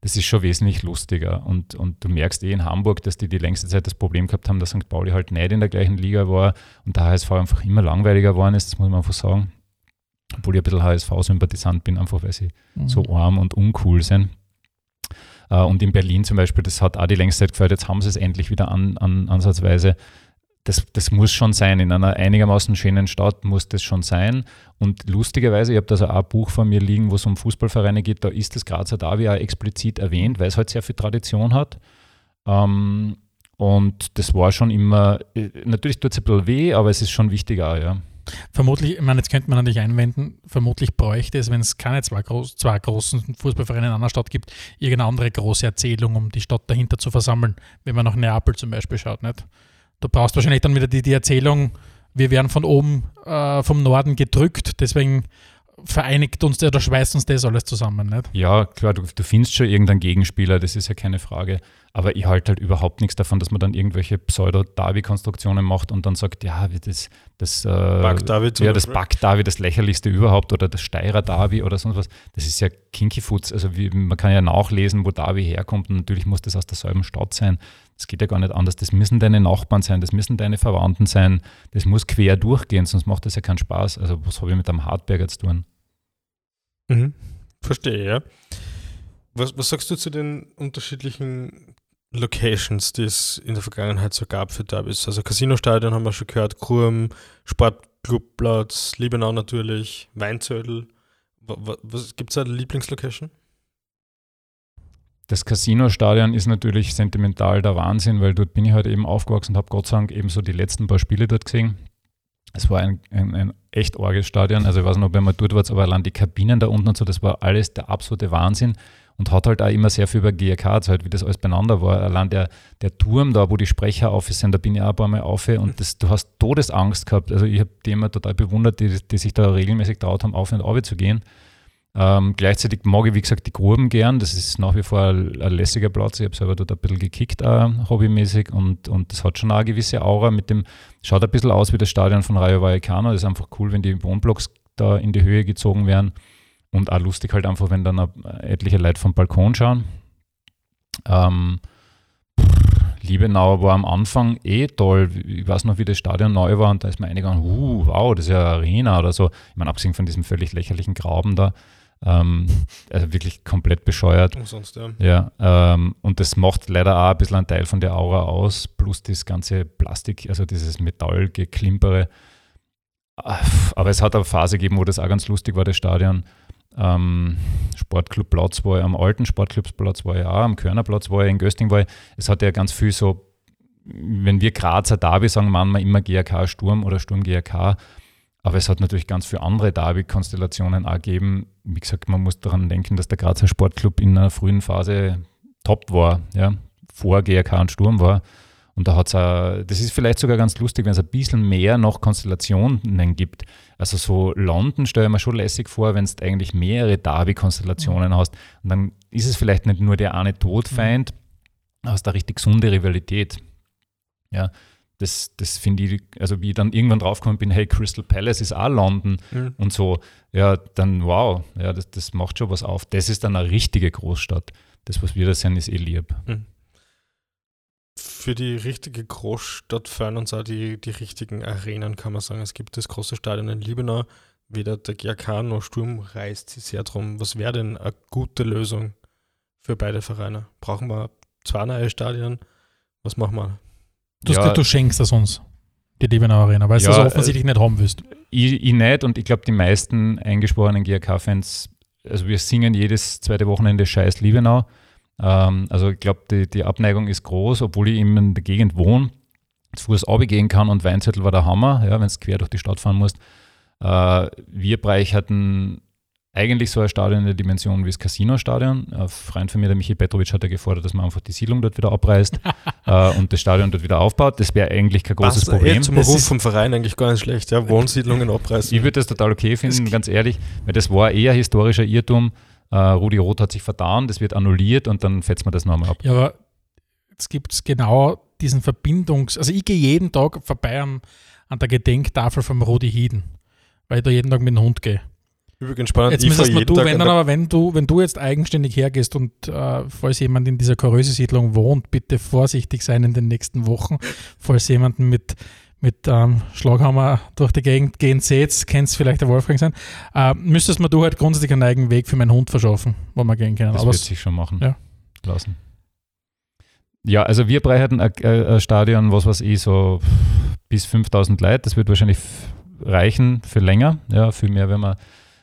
Das ist schon wesentlich lustiger. Und, und du merkst eh in Hamburg, dass die die längste Zeit das Problem gehabt haben, dass St. Pauli halt nicht in der gleichen Liga war und der HSV einfach immer langweiliger geworden ist, das muss man einfach sagen. Obwohl ich ein bisschen HSV-Sympathisant bin, einfach weil sie mhm. so arm und uncool sind. Uh, und in Berlin zum Beispiel, das hat auch die längste Zeit gefällt, jetzt haben sie es endlich wieder an, an, ansatzweise das, das muss schon sein. In einer einigermaßen schönen Stadt muss das schon sein. Und lustigerweise, ich habe da so ein Buch von mir liegen, wo es um Fußballvereine geht, da ist das Grazer Derby auch explizit erwähnt, weil es halt sehr viel Tradition hat. Ähm, und das war schon immer, äh, natürlich tut es ein bisschen weh, aber es ist schon wichtiger, ja. Vermutlich, ich meine, jetzt könnte man natürlich einwenden, vermutlich bräuchte es, wenn es keine zwei, groß, zwei großen Fußballvereine in einer Stadt gibt, irgendeine andere große Erzählung, um die Stadt dahinter zu versammeln, wenn man nach Neapel zum Beispiel schaut. Nicht? Du brauchst wahrscheinlich dann wieder die, die Erzählung, wir werden von oben äh, vom Norden gedrückt, deswegen vereinigt uns oder schweißt uns das alles zusammen, nicht? Ja, klar, du, du findest schon irgendeinen Gegenspieler, das ist ja keine Frage. Aber ich halte halt überhaupt nichts davon, dass man dann irgendwelche Pseudo-Davi-Konstruktionen macht und dann sagt, ja, das, das, äh, ja, das Back-Davi, das lächerlichste überhaupt oder das Steirer-Davi oder sonst was. Das ist ja Kinky-Foods. Also wie, man kann ja nachlesen, wo Davi herkommt und natürlich muss das aus derselben Stadt sein. Das geht ja gar nicht anders. Das müssen deine Nachbarn sein, das müssen deine Verwandten sein. Das muss quer durchgehen, sonst macht das ja keinen Spaß. Also was habe ich mit einem Hardberger zu tun? Mhm. Verstehe, ja. Was, was sagst du zu den unterschiedlichen Locations, die es in der Vergangenheit so gab für Derbys? Also Casino-Stadion haben wir schon gehört, Kurm, Sportclubplatz, Liebenau natürlich, Weinzödel. Gibt es eine Lieblingslocation? Das Casino-Stadion ist natürlich sentimental der Wahnsinn, weil dort bin ich halt eben aufgewachsen und habe Gott sei Dank eben so die letzten paar Spiele dort gesehen. Es war ein, ein, ein echt orges Stadion. Also ich weiß ob ihr mal dort wart, aber allein die Kabinen da unten und so, das war alles der absolute Wahnsinn und hat halt auch immer sehr viel über GRK erzählt, wie das alles beieinander war. Allein der, der Turm da, wo die Sprecher auf sind, da bin ich auch ein paar Mal auf und das, du hast Todesangst gehabt. Also ich habe die immer total bewundert, die, die sich da regelmäßig traut haben, auf und ab zu gehen. Ähm, gleichzeitig mag ich, wie gesagt, die Gruben gern. Das ist nach wie vor ein, ein lässiger Platz. Ich habe selber dort ein bisschen gekickt, äh, hobbymäßig. Und, und das hat schon eine gewisse Aura mit dem, schaut ein bisschen aus wie das Stadion von Rayo Vallecano. Das ist einfach cool, wenn die Wohnblocks da in die Höhe gezogen werden. Und auch lustig halt einfach, wenn dann etliche Leute vom Balkon schauen. Ähm, Liebenau war am Anfang eh toll. Ich weiß noch, wie das Stadion neu war und da ist mir eingegangen, uh, wow, das ist ja eine Arena oder so. Ich meine, abgesehen von diesem völlig lächerlichen Graben da. Ähm, also wirklich komplett bescheuert. Umsonst, ja. ja ähm, und das macht leider auch ein bisschen einen Teil von der Aura aus, plus das ganze Plastik, also dieses Metallgeklimpere. Aber es hat eine Phase gegeben, wo das auch ganz lustig war, das Stadion. Ähm, Sportclubplatz war ich, am alten Sportclubplatz war ich auch, am Körnerplatz war ich, in Gösting war ich. Es hat ja ganz viel so, wenn wir Grazer Derby sagen, meinen wir immer GRK Sturm oder Sturm GRK. Aber es hat natürlich ganz viele andere Derby-Konstellationen auch gegeben. Wie gesagt, man muss daran denken, dass der Grazer Sportclub in einer frühen Phase top war, ja, vor GRK und Sturm war. Und da hat es das ist vielleicht sogar ganz lustig, wenn es ein bisschen mehr noch Konstellationen gibt. Also so London stelle ich mir schon lässig vor, wenn du eigentlich mehrere Derby-Konstellationen mhm. hast. Und dann ist es vielleicht nicht nur der eine Todfeind, mhm. hast da richtig gesunde Rivalität. Ja, das, das finde ich, also wie ich dann irgendwann draufgekommen bin, hey, Crystal Palace ist auch London mhm. und so, ja, dann wow, ja, das, das macht schon was auf. Das ist dann eine richtige Großstadt. Das, was wir da sehen, ist eh lieb. Mhm für die richtige Großstadt fern uns auch die, die richtigen Arenen, kann man sagen. Es gibt das große Stadion in Liebenau. Weder der GRK noch Sturm reißt sich sehr drum. Was wäre denn eine gute Lösung für beide Vereine? Brauchen wir zwei neue Stadien? Was machen wir? Du, ja, du schenkst das uns, die Liebenau Arena, weil ja, du das offensichtlich äh, nicht haben willst. Ich, ich nicht und ich glaube, die meisten eingesporenen GRK-Fans, also wir singen jedes zweite Wochenende Scheiß Liebenau. Ähm, also ich glaube, die, die Abneigung ist groß, obwohl ich in der Gegend wohne, zu Fuß gehen kann und Weinzettel war der Hammer, ja, wenn es quer durch die Stadt fahren musst. Äh, wir Bereich hatten eigentlich so ein Stadion in der Dimension wie das Casino-Stadion. Ein Freund von mir, der Michi Petrovic, hat ja gefordert, dass man einfach die Siedlung dort wieder abreißt äh, und das Stadion dort wieder aufbaut. Das wäre eigentlich kein großes Passt, Problem. Zum Ruf vom Verein eigentlich gar nicht schlecht, ja, Wohnsiedlungen abreißen. Ich würde das total okay finden, ganz ehrlich, weil das war eher historischer Irrtum. Uh, Rudi Roth hat sich vertan, das wird annulliert und dann fetzt man das nochmal ab. Ja, aber jetzt gibt es genau diesen Verbindungs-, also ich gehe jeden Tag vorbei an, an der Gedenktafel vom Rudi Hieden, weil ich da jeden Tag mit dem Hund gehe. Übrigens spannend. Jetzt müsstest du, wenn dann aber, wenn du, wenn du jetzt eigenständig hergehst und äh, falls jemand in dieser Koröse-Siedlung wohnt, bitte vorsichtig sein in den nächsten Wochen, falls jemanden mit mit ähm, Schlaghammer durch die Gegend gehen seht, kennt es vielleicht der Wolfgang sein, äh, müsstest mir du halt grundsätzlich einen eigenen Weg für meinen Hund verschaffen, wo wir gehen können. Das Aber wird sich schon machen ja. lassen. Ja, also wir hatten ein, ein Stadion, was weiß ich, so bis 5000 Leute. Das wird wahrscheinlich reichen für länger. Ja, viel mehr, wenn man,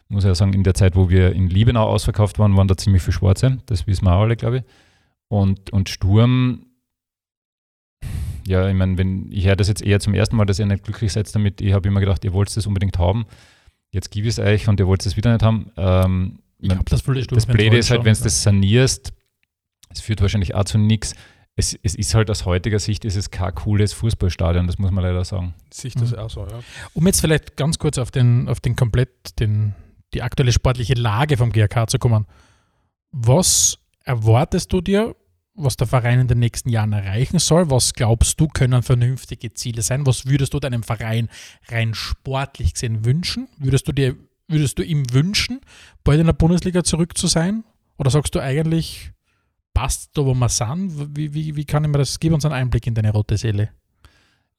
muss ich ja sagen, in der Zeit, wo wir in Liebenau ausverkauft waren, waren da ziemlich viele Schwarze. Das wissen wir auch alle, glaube ich. Und, und Sturm ja, ich meine, wenn ich höre das jetzt eher zum ersten Mal, dass ihr nicht glücklich seid damit, ich habe immer gedacht, ihr wollt das unbedingt haben. Jetzt gebe ich es euch und ihr wollt es wieder nicht haben. Ähm, ich mein, das, das Blöde ist halt, wenn du das sanierst, es führt wahrscheinlich auch zu nichts. Es, es, ist halt aus heutiger Sicht ist es kein cooles Fußballstadion, das muss man leider sagen. Sicht das mhm. auch so, ja. Um jetzt vielleicht ganz kurz auf den, auf den komplett, den, die aktuelle sportliche Lage vom GRK zu kommen. Was erwartest du dir was der Verein in den nächsten Jahren erreichen soll. Was glaubst du, können vernünftige Ziele sein? Was würdest du deinem Verein rein sportlich gesehen wünschen? Würdest du dir, würdest du ihm wünschen, bald in der Bundesliga zurück zu sein? Oder sagst du eigentlich, passt da, wo wir sind? Wie, wie, wie kann ich mir das, gib uns einen Einblick in deine rote Seele.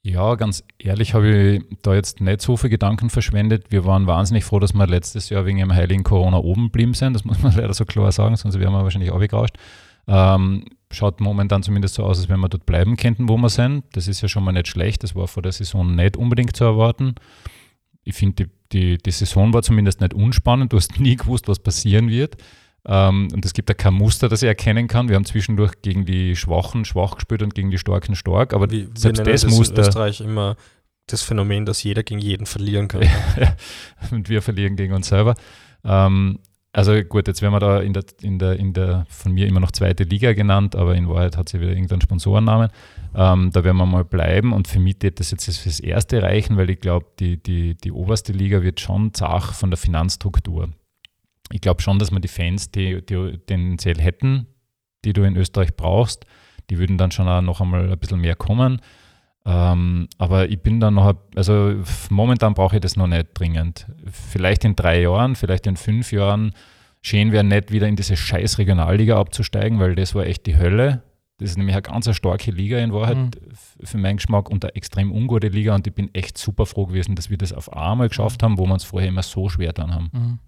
Ja, ganz ehrlich habe ich da jetzt nicht so viel Gedanken verschwendet. Wir waren wahnsinnig froh, dass wir letztes Jahr wegen dem heiligen Corona oben blieben sind. Das muss man leider so klar sagen, sonst wären wir wahrscheinlich auch gerauscht. Ähm, schaut momentan zumindest so aus, als wenn wir dort bleiben könnten, wo wir sind. Das ist ja schon mal nicht schlecht. Das war vor der Saison nicht unbedingt zu erwarten. Ich finde, die, die, die Saison war zumindest nicht unspannend. Du hast nie gewusst, was passieren wird. Ähm, und es gibt ja kein Muster, das ich erkennen kann. Wir haben zwischendurch gegen die Schwachen schwach gespielt und gegen die Starken stark. Aber Wie, selbst das, das Muster. in Österreich immer das Phänomen, dass jeder gegen jeden verlieren kann. und wir verlieren gegen uns selber. Ähm, also gut, jetzt werden wir da in der, in der, in der von mir immer noch zweite Liga genannt, aber in Wahrheit hat sie wieder irgendeinen Sponsorennamen. Ähm, da werden wir mal bleiben und für mich wird das jetzt fürs Erste reichen, weil ich glaube, die, die, die oberste Liga wird schon zach von der Finanzstruktur. Ich glaube schon, dass wir die Fans, die, die den Zell hätten, die du in Österreich brauchst, die würden dann schon auch noch einmal ein bisschen mehr kommen. Ähm, aber ich bin dann noch, also momentan brauche ich das noch nicht dringend. Vielleicht in drei Jahren, vielleicht in fünf Jahren. Schön wäre nicht wieder in diese scheiß Regionalliga abzusteigen, weil das war echt die Hölle. Das ist nämlich eine ganz starke Liga in Wahrheit mhm. für meinen Geschmack und eine extrem ungute Liga und ich bin echt super froh gewesen, dass wir das auf einmal geschafft haben, wo wir uns vorher immer so schwer dann haben. Mhm.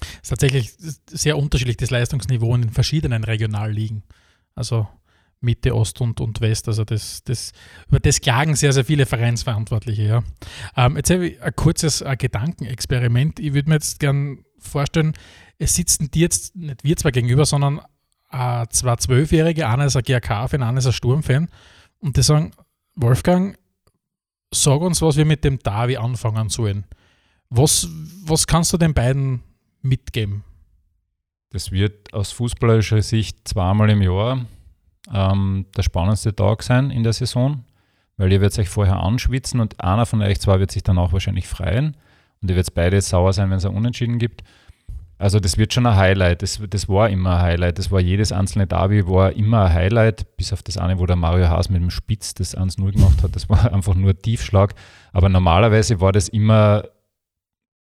Es ist tatsächlich sehr unterschiedlich, das Leistungsniveau in den verschiedenen Regionalligen. Also Mitte, Ost und, und West. Also das, das, über das klagen sehr, sehr viele Vereinsverantwortliche. Ja. Ähm, jetzt habe ich ein kurzes ein Gedankenexperiment. Ich würde mir jetzt gerne vorstellen, es sitzen dir jetzt nicht wir zwei gegenüber, sondern äh, zwei Zwölfjährige, einer ist ein GRK-Fan, einer ist ein Sturm-Fan und die sagen, Wolfgang, sag uns, was wir mit dem Davi anfangen sollen. Was, was kannst du den beiden mitgeben? Das wird aus fußballerischer Sicht zweimal im Jahr ähm, der spannendste Tag sein in der Saison, weil ihr werdet euch vorher anschwitzen und einer von euch zwei wird sich dann auch wahrscheinlich freien und ihr werdet beide sauer sein, wenn es ein Unentschieden gibt. Also das wird schon ein Highlight. Das, das war immer ein Highlight. Das war jedes einzelne Derby war immer ein Highlight, bis auf das eine, wo der Mario Haas mit dem Spitz das 1-0 gemacht hat. Das war einfach nur Tiefschlag. Aber normalerweise war das immer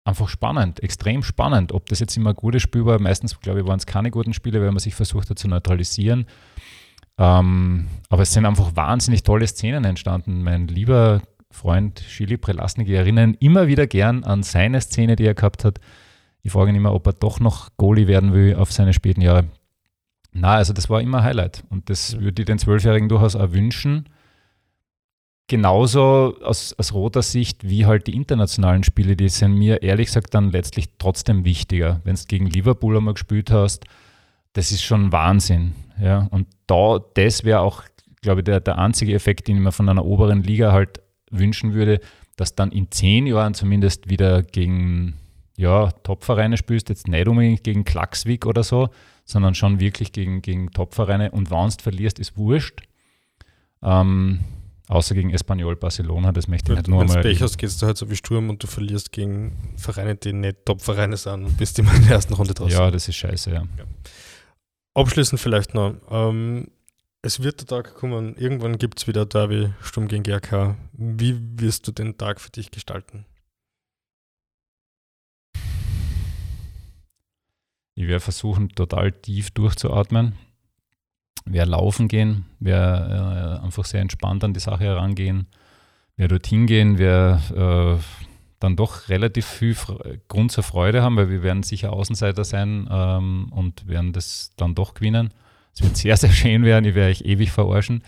einfach spannend, extrem spannend. Ob das jetzt immer ein gutes Spiel war, meistens glaube ich waren es keine guten Spiele, weil man sich versucht hat zu neutralisieren. Ähm, aber es sind einfach wahnsinnig tolle Szenen entstanden. Mein lieber Freund Schili Prelasnik, ich erinnere immer wieder gern an seine Szene, die er gehabt hat. Ich frage ihn immer, ob er doch noch Goalie werden will auf seine späten Jahre. Na, also das war immer Highlight und das ja. würde ich den Zwölfjährigen durchaus auch wünschen. Genauso aus, aus roter Sicht wie halt die internationalen Spiele, die sind mir ehrlich gesagt dann letztlich trotzdem wichtiger. Wenn du gegen Liverpool einmal gespielt hast, das ist schon Wahnsinn. Ja, und da, das wäre auch, glaube ich, der, der einzige Effekt, den ich mir von einer oberen Liga halt wünschen würde, dass dann in zehn Jahren zumindest wieder gegen ja, Top-Vereine spielst, jetzt nicht unbedingt gegen Klaxvik oder so, sondern schon wirklich gegen, gegen Top-Vereine und wenn du verlierst, ist wurscht. Ähm, außer gegen Espanyol Barcelona, das möchte ich nicht nur einmal. Wenn du Pech hast, gehst du halt so wie Sturm und du verlierst gegen Vereine, die nicht Top-Vereine sind und bist immer in der ersten Runde draußen. Ja, das ist scheiße, ja. ja. Abschließend vielleicht noch. Ähm, es wird der Tag kommen, irgendwann gibt es wieder Derby Sturm gegen GRK. Wie wirst du den Tag für dich gestalten? Ich werde versuchen, total tief durchzuatmen. Werde laufen gehen, werde äh, einfach sehr entspannt an die Sache herangehen. Werde dorthin gehen, werde äh, dann doch relativ viel Grund zur Freude haben, weil wir werden sicher Außenseiter sein ähm, und werden das dann doch gewinnen. Es wird sehr, sehr schön werden, ich werde euch ewig verarschen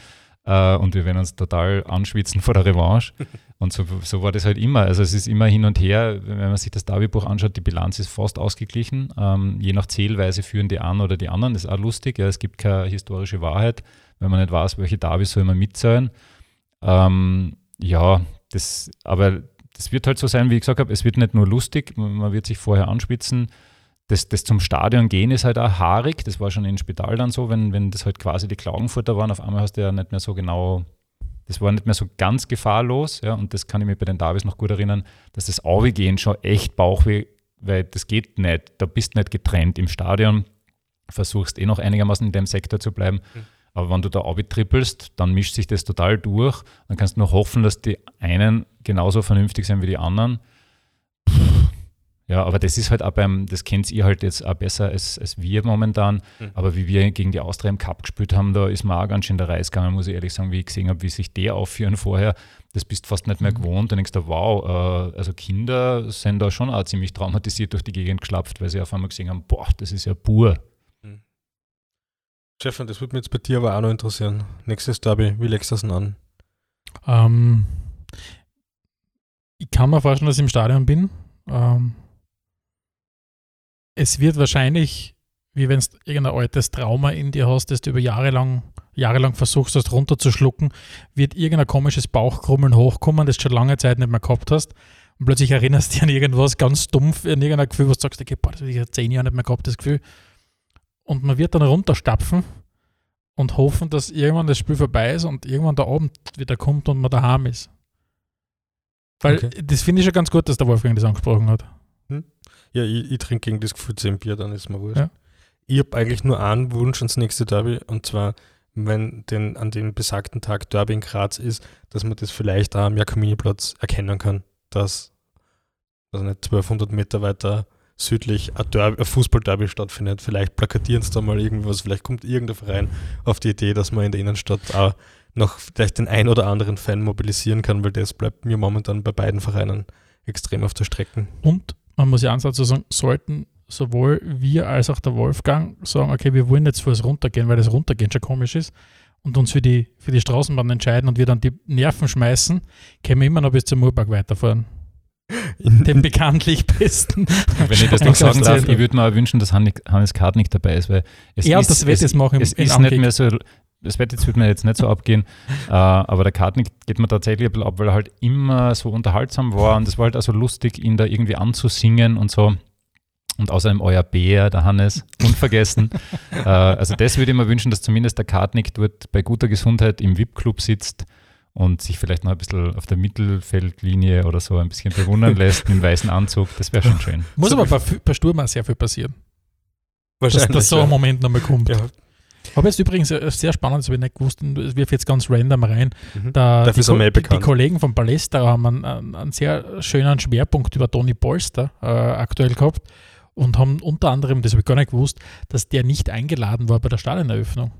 äh, und wir werden uns total anschwitzen vor der Revanche. Und so, so, war das halt immer. Also es ist immer hin und her, wenn man sich das Derbybuch anschaut, die Bilanz ist fast ausgeglichen. Ähm, je nach Zählweise führen die einen oder die anderen. Das ist auch lustig. Ja. Es gibt keine historische Wahrheit, wenn man nicht weiß, welche Derby soll man mitzählen. Ähm, ja, das, aber das wird halt so sein, wie ich gesagt habe, es wird nicht nur lustig, man wird sich vorher anspitzen. Das, das zum Stadion gehen ist halt auch haarig. Das war schon im Spital dann so, wenn, wenn das halt quasi die Klagenfurter waren, auf einmal hast du ja nicht mehr so genau, das war nicht mehr so ganz gefahrlos. Ja, und das kann ich mir bei den Davis noch gut erinnern, dass das Aufgehen schon echt Bauchweh, weil das geht nicht. Da bist du nicht getrennt im Stadion, versuchst eh noch einigermaßen in dem Sektor zu bleiben. Mhm. Aber wenn du da trippelst, dann mischt sich das total durch. Dann kannst du nur hoffen, dass die einen genauso vernünftig sind wie die anderen. Ja, aber das ist halt auch beim, das kennt ihr halt jetzt auch besser als, als wir momentan. Mhm. Aber wie wir gegen die Austria im Cup gespielt haben, da ist mir auch ganz schön der Reis gegangen, muss ich ehrlich sagen, wie ich gesehen habe, wie sich die aufführen vorher. Das bist fast nicht mehr mhm. gewohnt. Dann denkst du, wow, äh, also Kinder sind da schon auch ziemlich traumatisiert durch die Gegend geschlapft, weil sie auf einmal gesehen haben, boah, das ist ja pur. Stefan, das würde mich jetzt bei dir aber auch noch interessieren. Nächstes Derby, wie legst du das denn an? Ähm, ich kann mir vorstellen, dass ich im Stadion bin. Ähm, es wird wahrscheinlich, wie wenn du irgendein altes Trauma in dir hast, das du über Jahre lang, jahrelang versuchst, das runterzuschlucken, wird irgendein komisches Bauchkrummeln hochkommen, das du schon lange Zeit nicht mehr gehabt hast. Und plötzlich erinnerst du dich an irgendwas ganz dumpf, an irgendein Gefühl, was du sagst, okay, boah, das habe ich ja zehn Jahre nicht mehr gehabt, das Gefühl. Und man wird dann runterstapfen und hoffen, dass irgendwann das Spiel vorbei ist und irgendwann der Abend wieder kommt und man daheim ist. Weil okay. das finde ich schon ganz gut, dass der Wolfgang das angesprochen hat. Hm? Ja, ich, ich trinke gegen das Gefühl 10 Bier, dann ist mir wurscht. Ja. Ich habe eigentlich nur einen Wunsch ans nächste Derby und zwar, wenn denn an dem besagten Tag Derby in Graz ist, dass man das vielleicht auch am Jakominiplatz erkennen kann, dass also nicht 1200 Meter weiter südlich ein, ein Fußballderby stattfindet. Vielleicht plakatieren sie da mal irgendwas, vielleicht kommt irgendein Verein auf die Idee, dass man in der Innenstadt auch noch vielleicht den ein oder anderen Fan mobilisieren kann, weil das bleibt mir momentan bei beiden Vereinen extrem auf der Strecke. Und man muss ja ansatz sagen, sollten sowohl wir als auch der Wolfgang sagen, okay, wir wollen jetzt für das Runtergehen, weil das Runtergehen schon komisch ist und uns für die, für die Straßenbahn entscheiden und wir dann die Nerven schmeißen, können wir immer noch bis zum Murberg weiterfahren den bekanntlich besten. Wenn ich das noch sagen darf, ich würde mir wünschen, dass Hannes Kart nicht dabei ist, weil es ja, ist, das wird es, machen es ist nicht mehr so, das wird jetzt, wird mir jetzt nicht so abgehen, uh, aber der Kartnick geht mir tatsächlich ein bisschen ab, weil er halt immer so unterhaltsam war und es war halt also lustig, ihn da irgendwie anzusingen und so. Und außerdem euer Bär, der Hannes, unvergessen. uh, also das würde ich mir wünschen, dass zumindest der Kartnick dort bei guter Gesundheit im VIP-Club sitzt und sich vielleicht noch ein bisschen auf der Mittelfeldlinie oder so ein bisschen bewundern lässt im weißen Anzug. Das wäre schon schön. Muss so aber bei, bei Sturm auch sehr viel passieren. Wahrscheinlich. Dass, dass so ein Moment nochmal kommt. Ja. Habe jetzt übrigens sehr spannend, das habe ich nicht gewusst, es wirft jetzt ganz random rein. Mhm. Da die, die, die, Kollegen von Ballester haben einen, einen, sehr schönen Schwerpunkt über Tony Polster äh, aktuell gehabt und haben unter anderem, das habe ich gar nicht gewusst, dass der nicht eingeladen war bei der Stadioneröffnung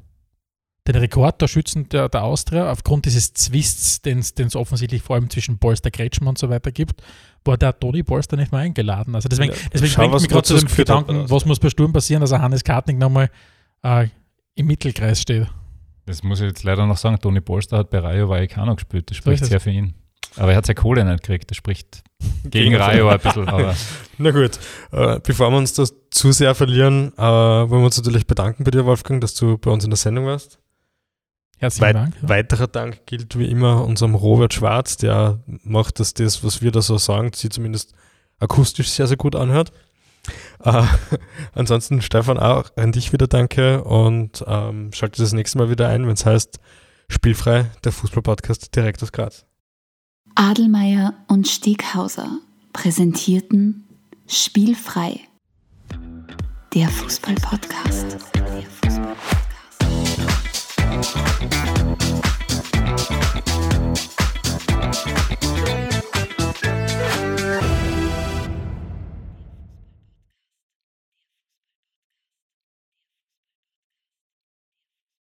den Rekordtorschützen der, der Austria aufgrund dieses Zwists, den es offensichtlich vor allem zwischen Polster, Kretschmann und so weiter gibt, war der Toni Polster nicht mehr eingeladen. Also deswegen, ja, deswegen bringt mich gerade zu dem Gedanken, was muss bei Sturm passieren, dass er Hannes Kartnick nochmal äh, im Mittelkreis steht. Das muss ich jetzt leider noch sagen, Toni Polster hat bei Rayo Vallecano gespielt, das spricht so sehr für ihn. Aber er hat seine Kohle nicht gekriegt, das spricht gegen Rayo ein bisschen. Aber. Na gut, äh, bevor wir uns das zu sehr verlieren, äh, wollen wir uns natürlich bedanken bei dir, Wolfgang, dass du bei uns in der Sendung warst. Herzlichen Weit Dank. Ja. Weiterer Dank gilt wie immer unserem Robert Schwarz, der macht, dass das, was wir da so sagen, sie zumindest akustisch sehr, sehr gut anhört. Äh, ansonsten, Stefan, auch an dich wieder danke und ähm, schalte das nächste Mal wieder ein, wenn es heißt Spielfrei, der Fußballpodcast direkt aus Graz. Adelmeier und Steghauser präsentierten Spielfrei, der Fußball-Podcast. Der